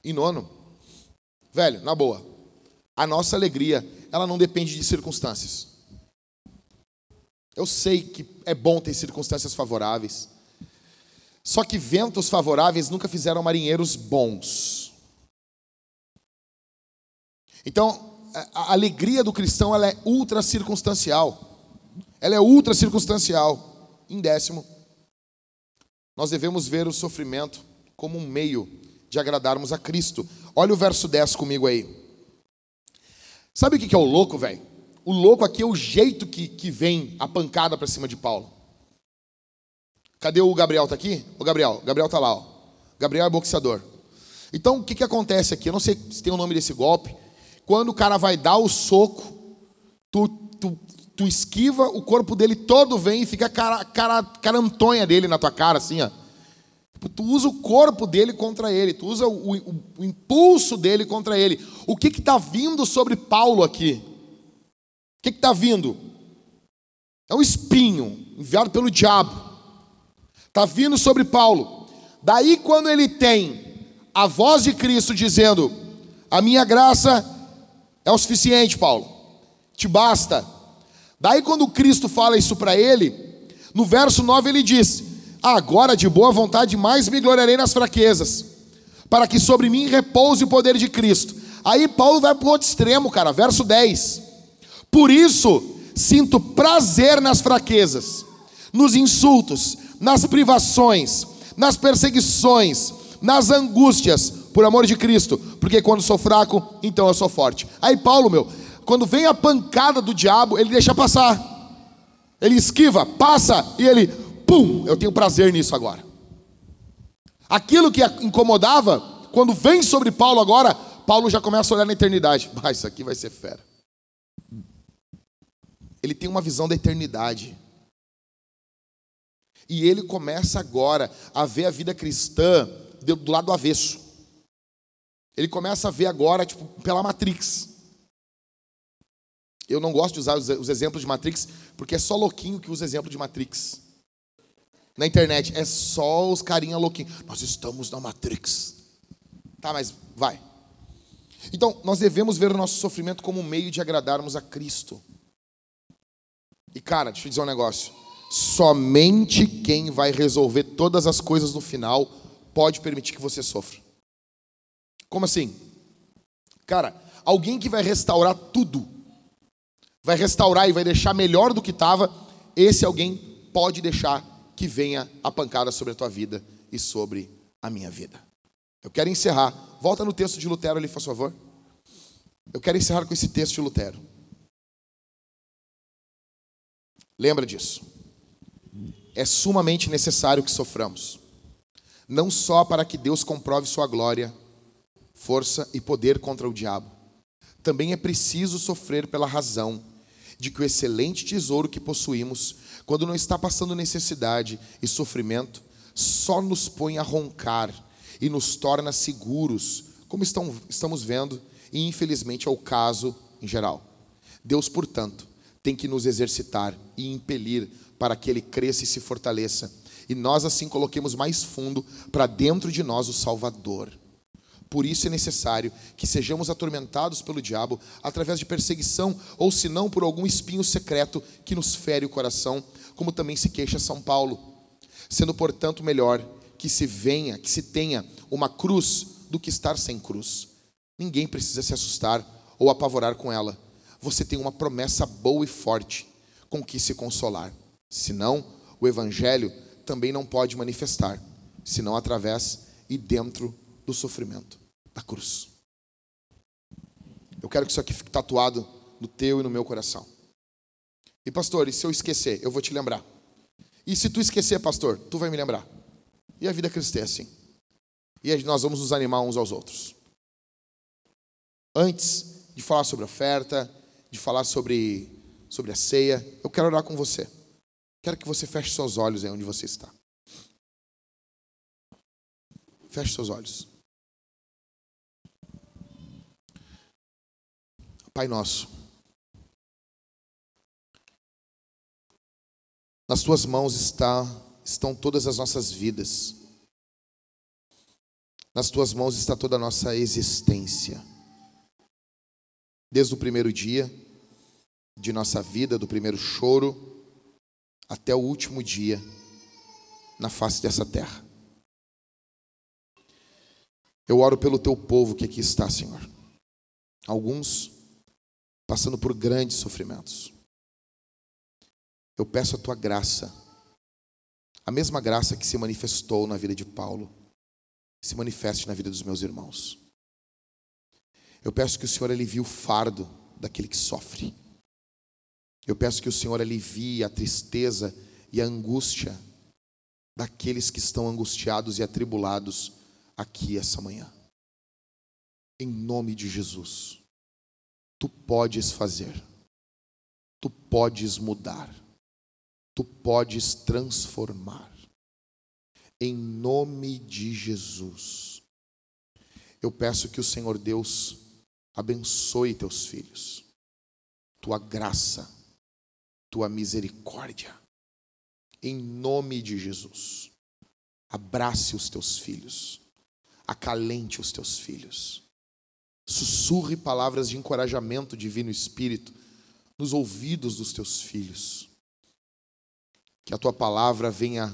E nono, velho, na boa, a nossa alegria, ela não depende de circunstâncias. Eu sei que é bom ter circunstâncias favoráveis. Só que ventos favoráveis nunca fizeram marinheiros bons. Então, a alegria do cristão ela é ultra circunstancial. Ela é ultra circunstancial. Em décimo, nós devemos ver o sofrimento como um meio de agradarmos a Cristo. Olha o verso 10 comigo aí. Sabe o que é o louco, velho? O louco aqui é o jeito que, que vem a pancada para cima de Paulo. Cadê o Gabriel? Tá aqui? O Gabriel. Gabriel tá lá, ó. Gabriel é boxeador. Então, o que, que acontece aqui? Eu não sei se tem o nome desse golpe. Quando o cara vai dar o soco, tu, tu, tu esquiva, o corpo dele todo vem e fica a cara, cara, carantonha dele na tua cara, assim, ó. Tipo, tu usa o corpo dele contra ele, tu usa o, o, o impulso dele contra ele. O que está vindo sobre Paulo aqui? O que está vindo? É um espinho enviado pelo diabo. Está vindo sobre Paulo. Daí, quando ele tem a voz de Cristo dizendo: A minha graça é o suficiente, Paulo, te basta. Daí, quando Cristo fala isso para ele, no verso 9 ele diz: Agora, de boa vontade, mais me gloriarei nas fraquezas, para que sobre mim repouse o poder de Cristo. Aí Paulo vai para o outro extremo, cara, verso 10. Por isso, sinto prazer nas fraquezas, nos insultos, nas privações, nas perseguições, nas angústias, por amor de Cristo, porque quando sou fraco, então eu sou forte. Aí Paulo, meu, quando vem a pancada do diabo, ele deixa passar. Ele esquiva, passa e ele, pum, eu tenho prazer nisso agora. Aquilo que incomodava, quando vem sobre Paulo agora, Paulo já começa a olhar na eternidade. Ah, isso aqui vai ser fera. Ele tem uma visão da eternidade. E ele começa agora a ver a vida cristã do lado avesso. Ele começa a ver agora, tipo, pela Matrix. Eu não gosto de usar os exemplos de Matrix, porque é só louquinho que usa exemplo de Matrix. Na internet, é só os carinha louquinhos. Nós estamos na Matrix. Tá, mas vai. Então, nós devemos ver o nosso sofrimento como um meio de agradarmos a Cristo. E cara, deixa eu dizer um negócio somente quem vai resolver todas as coisas no final pode permitir que você sofra. Como assim? Cara, alguém que vai restaurar tudo, vai restaurar e vai deixar melhor do que estava, esse alguém pode deixar que venha a pancada sobre a tua vida e sobre a minha vida. Eu quero encerrar. Volta no texto de Lutero ali, por favor. Eu quero encerrar com esse texto de Lutero. Lembra disso é sumamente necessário que soframos, não só para que Deus comprove sua glória, força e poder contra o diabo, também é preciso sofrer pela razão de que o excelente tesouro que possuímos, quando não está passando necessidade e sofrimento, só nos põe a roncar e nos torna seguros, como estão, estamos vendo, e infelizmente é o caso em geral. Deus, portanto, tem que nos exercitar e impelir para que ele cresça e se fortaleça. E nós assim coloquemos mais fundo para dentro de nós o Salvador. Por isso é necessário que sejamos atormentados pelo diabo através de perseguição, ou se não por algum espinho secreto que nos fere o coração, como também se queixa São Paulo. Sendo, portanto, melhor que se venha, que se tenha uma cruz do que estar sem cruz. Ninguém precisa se assustar ou apavorar com ela. Você tem uma promessa boa e forte com que se consolar. Senão, o evangelho também não pode manifestar, senão através e dentro do sofrimento da cruz. Eu quero que isso aqui fique tatuado no teu e no meu coração. E pastor, e se eu esquecer, eu vou te lembrar. E se tu esquecer, pastor, tu vai me lembrar. E a vida cristã é assim. E nós vamos nos animar uns aos outros. Antes de falar sobre oferta, de falar sobre, sobre a ceia, eu quero orar com você. Quero que você feche seus olhos aí onde você está. Feche seus olhos. Pai nosso, nas tuas mãos está, estão todas as nossas vidas. Nas tuas mãos está toda a nossa existência. Desde o primeiro dia de nossa vida, do primeiro choro, até o último dia na face dessa terra. Eu oro pelo teu povo que aqui está, Senhor. Alguns passando por grandes sofrimentos. Eu peço a tua graça, a mesma graça que se manifestou na vida de Paulo, se manifeste na vida dos meus irmãos. Eu peço que o Senhor alivie o fardo daquele que sofre. Eu peço que o Senhor alivie a tristeza e a angústia daqueles que estão angustiados e atribulados aqui essa manhã. Em nome de Jesus, tu podes fazer, tu podes mudar, tu podes transformar. Em nome de Jesus, eu peço que o Senhor Deus abençoe teus filhos, tua graça, tua misericórdia, em nome de Jesus. Abrace os teus filhos, acalente os teus filhos, sussurre palavras de encorajamento, Divino Espírito, nos ouvidos dos teus filhos. Que a tua palavra venha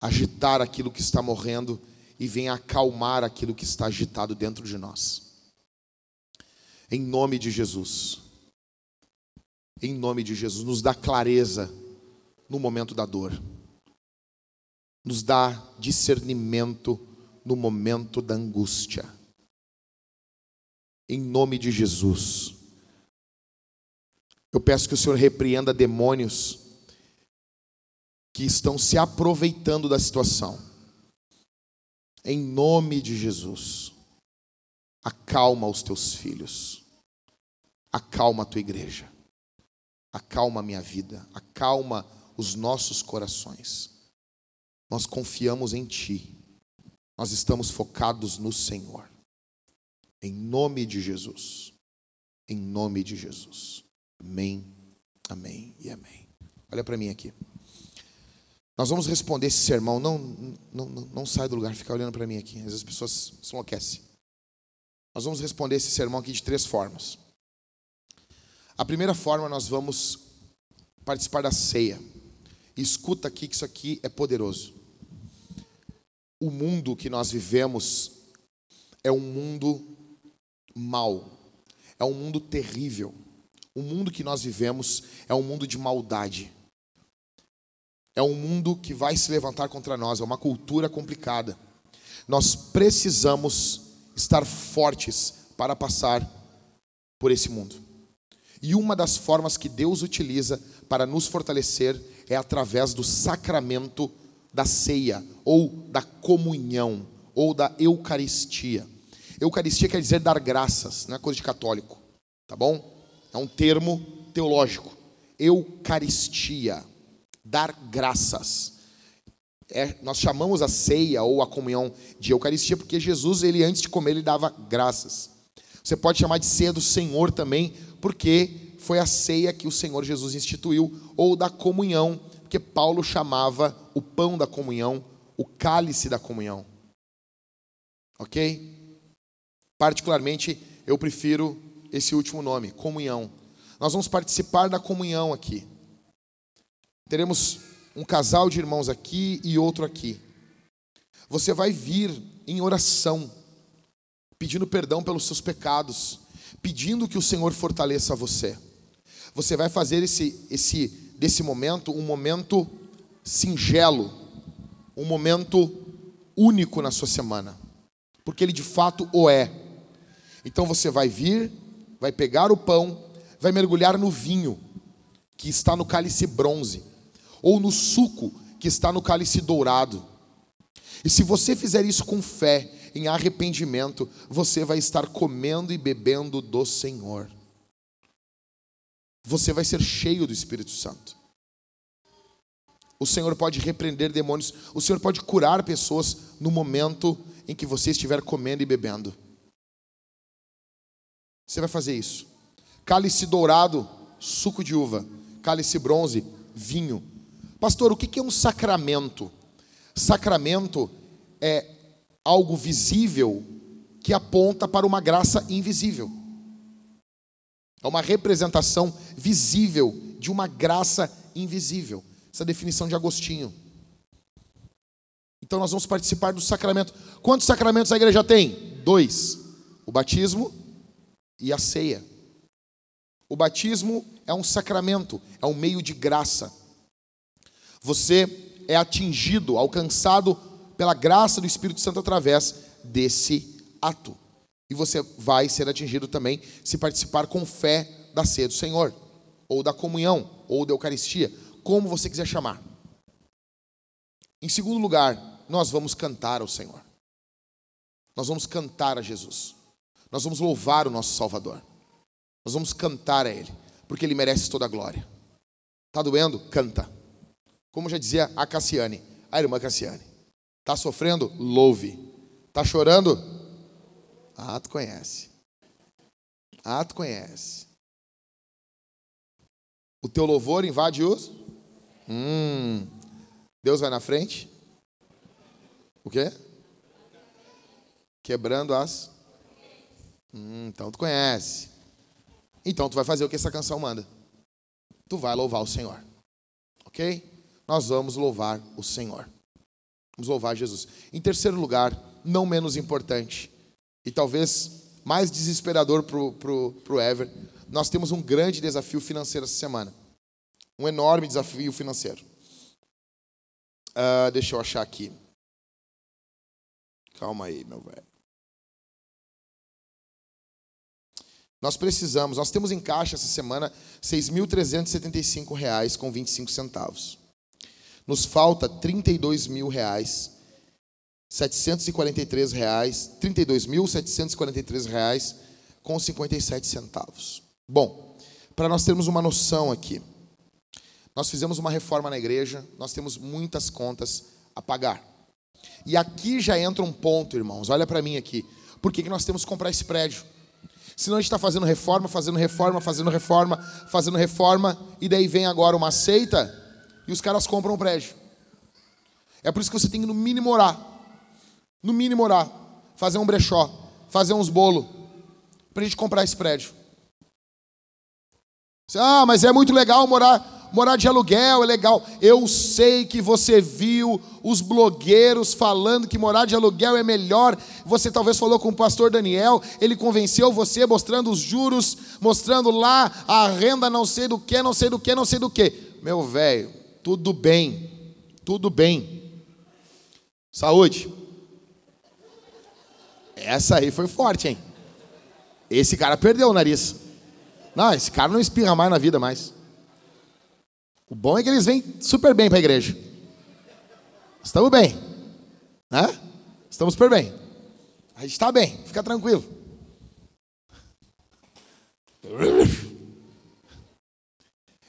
agitar aquilo que está morrendo e venha acalmar aquilo que está agitado dentro de nós. Em nome de Jesus. Em nome de Jesus, nos dá clareza no momento da dor. Nos dá discernimento no momento da angústia. Em nome de Jesus. Eu peço que o Senhor repreenda demônios que estão se aproveitando da situação. Em nome de Jesus. Acalma os teus filhos. Acalma a tua igreja. Acalma a minha vida. Acalma os nossos corações. Nós confiamos em Ti. Nós estamos focados no Senhor. Em nome de Jesus. Em nome de Jesus. Amém, amém e amém. Olha para mim aqui. Nós vamos responder esse sermão. Não, não, não, sai do lugar, fica olhando para mim aqui. Às vezes as pessoas se enlouquecem. Nós vamos responder esse sermão aqui de três formas. A primeira forma, nós vamos participar da ceia. escuta aqui que isso aqui é poderoso. O mundo que nós vivemos é um mundo mau, é um mundo terrível. O mundo que nós vivemos é um mundo de maldade. É um mundo que vai se levantar contra nós, é uma cultura complicada. Nós precisamos estar fortes para passar por esse mundo. E uma das formas que Deus utiliza para nos fortalecer é através do sacramento da ceia, ou da comunhão, ou da Eucaristia. Eucaristia quer dizer dar graças, não é coisa de católico, tá bom? É um termo teológico. Eucaristia, dar graças. É, nós chamamos a ceia ou a comunhão de Eucaristia porque Jesus, ele antes de comer, ele dava graças. Você pode chamar de ceia do Senhor também, porque foi a ceia que o Senhor Jesus instituiu, ou da comunhão, porque Paulo chamava o pão da comunhão, o cálice da comunhão. Ok? Particularmente, eu prefiro esse último nome, comunhão. Nós vamos participar da comunhão aqui. Teremos um casal de irmãos aqui e outro aqui. Você vai vir em oração, pedindo perdão pelos seus pecados, pedindo que o Senhor fortaleça você. Você vai fazer esse, esse desse momento um momento singelo, um momento único na sua semana, porque ele de fato o é. Então você vai vir, vai pegar o pão, vai mergulhar no vinho que está no cálice bronze, ou no suco que está no cálice dourado. E se você fizer isso com fé, em arrependimento, você vai estar comendo e bebendo do Senhor. Você vai ser cheio do Espírito Santo. O Senhor pode repreender demônios, o Senhor pode curar pessoas no momento em que você estiver comendo e bebendo. Você vai fazer isso. Cálice dourado, suco de uva. Cálice bronze, vinho. Pastor, o que é um sacramento? Sacramento é algo visível que aponta para uma graça invisível. É uma representação visível de uma graça invisível. Essa é a definição de Agostinho. Então nós vamos participar do sacramento. Quantos sacramentos a igreja tem? Dois: o batismo e a ceia. O batismo é um sacramento, é um meio de graça. Você é atingido, alcançado pela graça do Espírito Santo através desse ato. E você vai ser atingido também se participar com fé da ceia do Senhor, ou da comunhão, ou da Eucaristia, como você quiser chamar. Em segundo lugar, nós vamos cantar ao Senhor. Nós vamos cantar a Jesus. Nós vamos louvar o nosso Salvador. Nós vamos cantar a Ele, porque Ele merece toda a glória. Tá doendo? Canta. Como já dizia a Cassiane, a irmã Cassiane. Tá sofrendo? Louve. Tá chorando? Ah, tu conhece. Ah, tu conhece. O teu louvor invade os? Hum. Deus vai na frente? O quê? Quebrando as? Hum, então tu conhece. Então tu vai fazer o que essa canção manda. Tu vai louvar o Senhor. Ok? Nós vamos louvar o Senhor. Vamos louvar Jesus. Em terceiro lugar, não menos importante, e talvez mais desesperador para o Ever, nós temos um grande desafio financeiro essa semana. Um enorme desafio financeiro. Uh, deixa eu achar aqui. Calma aí, meu velho. Nós precisamos, nós temos em caixa essa semana R$ 6.375,25 com 25 centavos. Nos falta 32 mil reais, 743 reais, 32.743 reais com 57 centavos. Bom, para nós termos uma noção aqui, nós fizemos uma reforma na igreja, nós temos muitas contas a pagar. E aqui já entra um ponto, irmãos. Olha para mim aqui. Por que, que nós temos que comprar esse prédio? Senão a gente está fazendo reforma, fazendo reforma, fazendo reforma, fazendo reforma, e daí vem agora uma seita e os caras compram o prédio. É por isso que você tem que, no mínimo, orar. No mínimo, orar. Fazer um brechó. Fazer uns bolos. Para a gente comprar esse prédio. Ah, mas é muito legal morar morar de aluguel é legal. Eu sei que você viu os blogueiros falando que morar de aluguel é melhor. Você talvez falou com o pastor Daniel, ele convenceu você mostrando os juros, mostrando lá a renda não sei do que, não sei do que, não sei do que. Meu velho, tudo bem. Tudo bem. Saúde. Essa aí foi forte, hein? Esse cara perdeu o nariz. Não, esse cara não espirra mais na vida mais. O bom é que eles vêm super bem para a igreja. Estamos bem. Né? Estamos super bem. A gente está bem, fica tranquilo.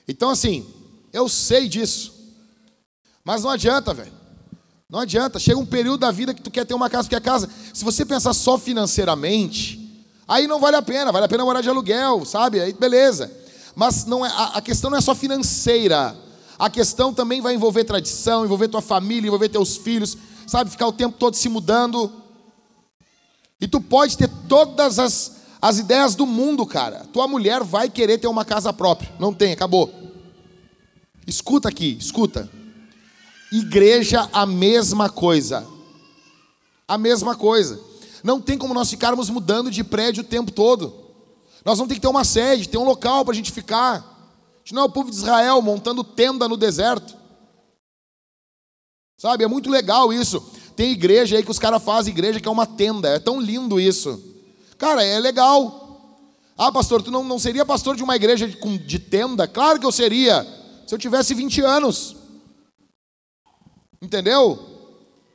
Então, assim, eu sei disso. Mas não adianta, velho. Não adianta. Chega um período da vida que tu quer ter uma casa, porque a casa, se você pensar só financeiramente, aí não vale a pena. Vale a pena morar de aluguel, sabe? Aí beleza. Mas não é, a, a questão não é só financeira. A questão também vai envolver tradição, envolver tua família, envolver teus filhos, sabe? Ficar o tempo todo se mudando. E tu pode ter todas as, as ideias do mundo, cara. Tua mulher vai querer ter uma casa própria. Não tem, acabou. Escuta aqui, escuta. Igreja, a mesma coisa. A mesma coisa. Não tem como nós ficarmos mudando de prédio o tempo todo. Nós vamos ter que ter uma sede, ter um local para a gente ficar. A gente não é o povo de Israel montando tenda no deserto. Sabe, é muito legal isso. Tem igreja aí que os caras fazem igreja que é uma tenda. É tão lindo isso. Cara, é legal. Ah, pastor, tu não, não seria pastor de uma igreja de, de tenda? Claro que eu seria. Se eu tivesse 20 anos. Entendeu?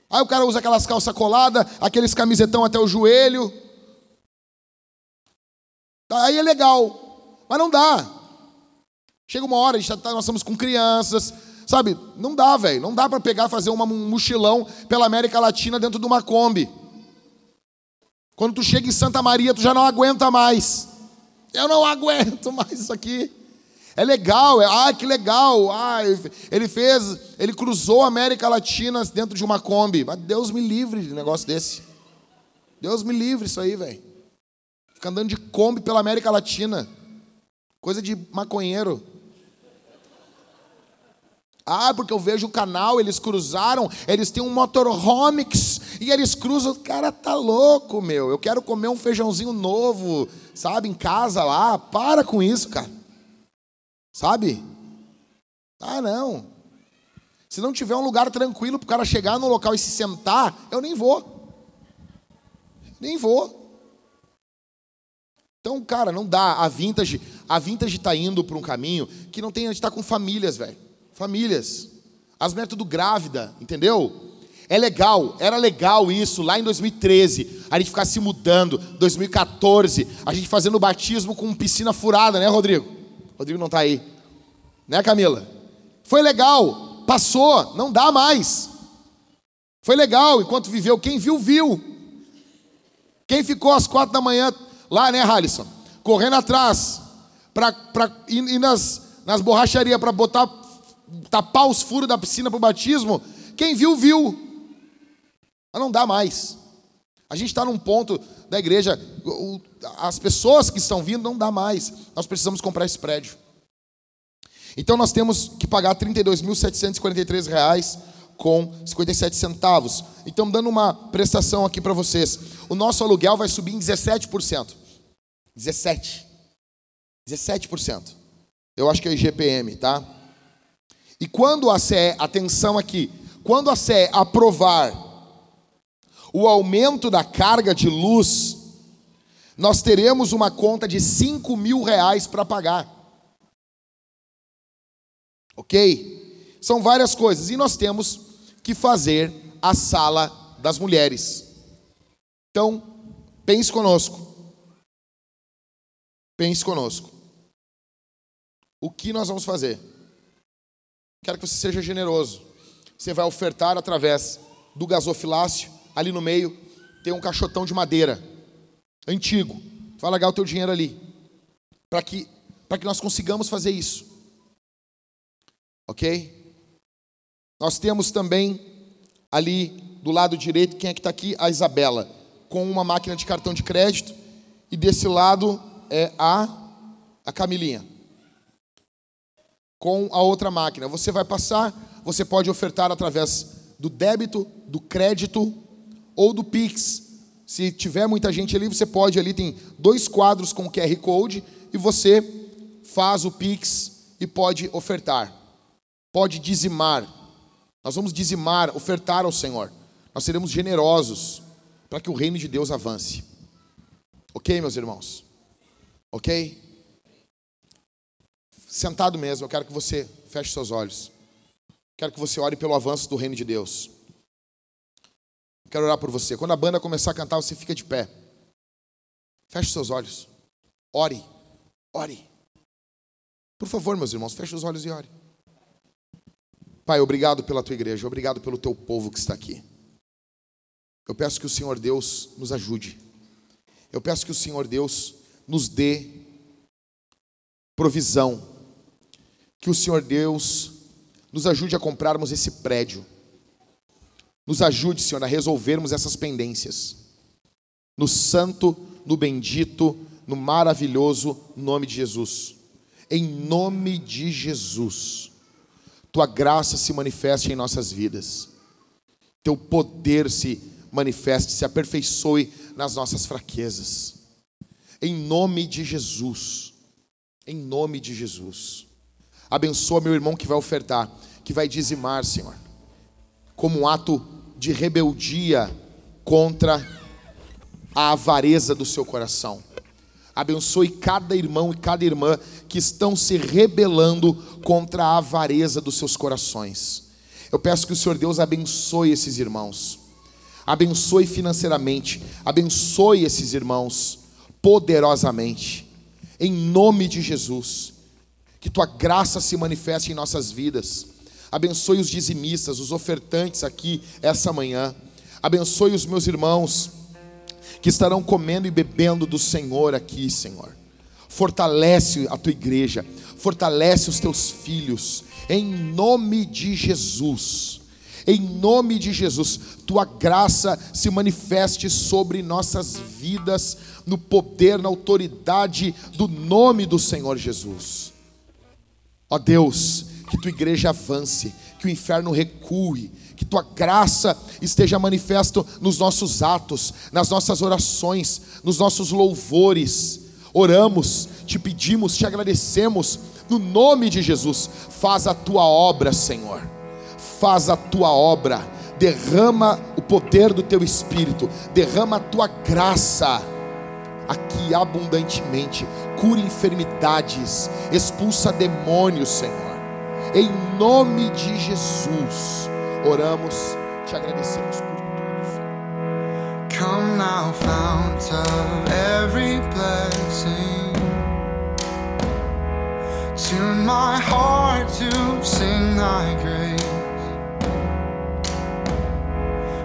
Aí o cara usa aquelas calças coladas, aqueles camisetão até o joelho. Aí é legal, mas não dá. Chega uma hora, gente tá, nós estamos com crianças, sabe? Não dá, velho. Não dá para pegar fazer uma, um mochilão pela América Latina dentro de uma Kombi. Quando tu chega em Santa Maria, tu já não aguenta mais. Eu não aguento mais isso aqui. É legal, é, ah, que legal. Ah, ele fez, ele cruzou a América Latina dentro de uma Kombi. Mas Deus me livre de um negócio desse. Deus me livre isso aí, velho. Fica andando de Kombi pela América Latina. Coisa de maconheiro. Ah, porque eu vejo o canal, eles cruzaram, eles têm um motorhomics e eles cruzam. Cara, tá louco, meu. Eu quero comer um feijãozinho novo, sabe, em casa lá. Para com isso, cara. Sabe? Ah, não. Se não tiver um lugar tranquilo para o cara chegar no local e se sentar, eu nem vou. Nem vou. Então, cara, não dá. A vintage, a vintage está indo para um caminho que não tem, a gente está com famílias, velho. Famílias. As mulheres tudo grávida, entendeu? É legal, era legal isso lá em 2013, a gente ficar se mudando, 2014, a gente fazendo batismo com piscina furada, né, Rodrigo? Rodrigo não está aí. Né, Camila? Foi legal, passou, não dá mais. Foi legal enquanto viveu, quem viu, viu. Quem ficou às quatro da manhã lá, né, Halisson? Correndo atrás, para ir, ir nas, nas borracharias para botar tapar os furos da piscina para o batismo, quem viu, viu. Mas não dá mais. A gente está num ponto da igreja, as pessoas que estão vindo não dá mais. Nós precisamos comprar esse prédio. Então nós temos que pagar R$ 32.743 com 57 centavos. Então dando uma prestação aqui para vocês. O nosso aluguel vai subir em 17%. 17. 17%. Eu acho que é IGPM, tá? E quando a CE, atenção aqui, quando a CE aprovar o aumento da carga de luz, nós teremos uma conta de 5 mil reais para pagar. Ok? São várias coisas. E nós temos que fazer a sala das mulheres. Então, pense conosco. Pense conosco. O que nós vamos fazer? Quero que você seja generoso. Você vai ofertar através do gasofilácio, ali no meio, tem um caixotão de madeira, antigo. Vai largar o teu dinheiro ali, para que, que nós consigamos fazer isso. Ok? Nós temos também ali do lado direito, quem é que está aqui? A Isabela, com uma máquina de cartão de crédito, e desse lado é a, a Camilinha com a outra máquina. Você vai passar, você pode ofertar através do débito, do crédito ou do Pix. Se tiver muita gente ali, você pode ali tem dois quadros com QR Code e você faz o Pix e pode ofertar. Pode dizimar. Nós vamos dizimar, ofertar ao Senhor. Nós seremos generosos para que o reino de Deus avance. OK, meus irmãos? OK? Sentado mesmo, eu quero que você feche seus olhos. Quero que você ore pelo avanço do reino de Deus. Quero orar por você. Quando a banda começar a cantar, você fica de pé. Feche seus olhos. Ore. Ore. Por favor, meus irmãos, feche os olhos e ore. Pai, obrigado pela tua igreja, obrigado pelo teu povo que está aqui. Eu peço que o Senhor Deus nos ajude. Eu peço que o Senhor Deus nos dê provisão que o Senhor Deus nos ajude a comprarmos esse prédio. Nos ajude, Senhor, a resolvermos essas pendências. No santo, no bendito, no maravilhoso nome de Jesus. Em nome de Jesus. Tua graça se manifeste em nossas vidas. Teu poder se manifeste, se aperfeiçoe nas nossas fraquezas. Em nome de Jesus. Em nome de Jesus. Abençoa meu irmão que vai ofertar, que vai dizimar, Senhor, como um ato de rebeldia contra a avareza do seu coração. Abençoe cada irmão e cada irmã que estão se rebelando contra a avareza dos seus corações. Eu peço que o Senhor Deus abençoe esses irmãos, abençoe financeiramente, abençoe esses irmãos poderosamente, em nome de Jesus que tua graça se manifeste em nossas vidas. Abençoe os dizimistas, os ofertantes aqui essa manhã. Abençoe os meus irmãos que estarão comendo e bebendo do Senhor aqui, Senhor. Fortalece a tua igreja, fortalece os teus filhos, em nome de Jesus. Em nome de Jesus, tua graça se manifeste sobre nossas vidas, no poder, na autoridade do nome do Senhor Jesus. Ó Deus, que tua igreja avance, que o inferno recue, que tua graça esteja manifesto nos nossos atos, nas nossas orações, nos nossos louvores. Oramos, te pedimos, te agradecemos, no nome de Jesus, faz a tua obra, Senhor, faz a tua obra, derrama o poder do teu espírito, derrama a tua graça aqui abundantemente, cura enfermidades, expulsa demônios, Senhor. Em nome de Jesus, oramos, te agradecemos por tudo. Come now, fount of every blessing. Tune my heart to sing thy grace.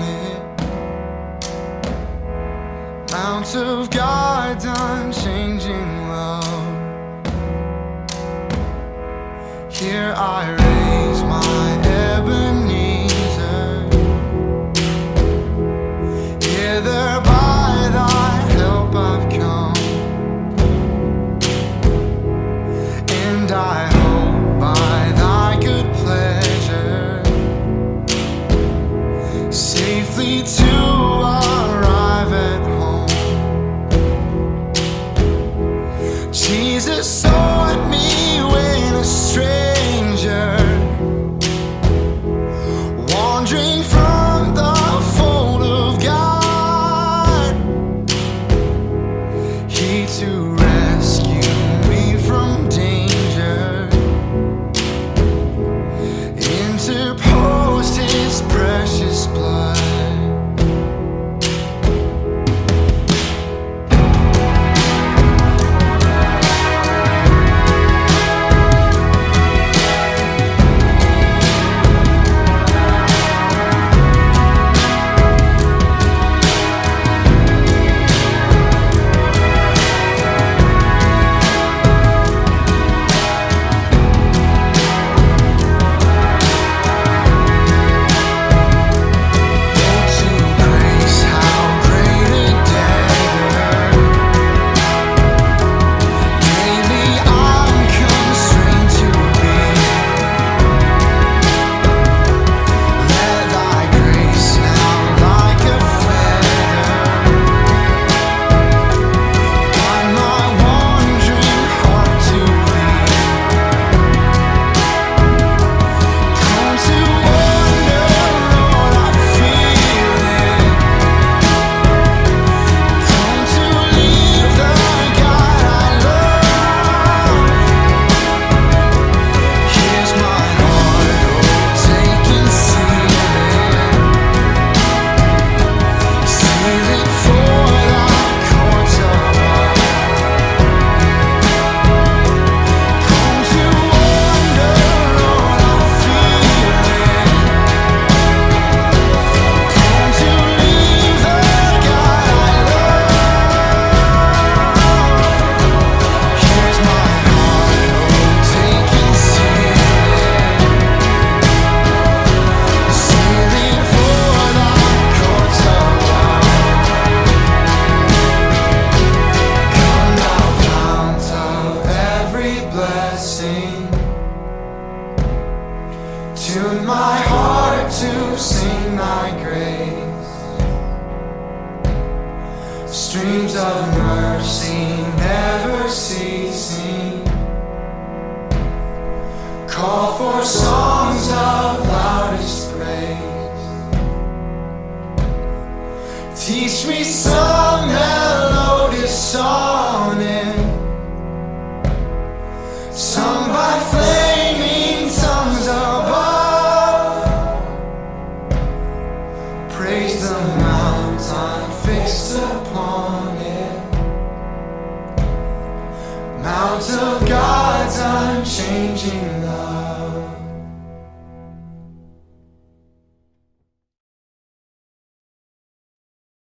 it. Mount of God's unchanging love. Here I raise my Ebenezer.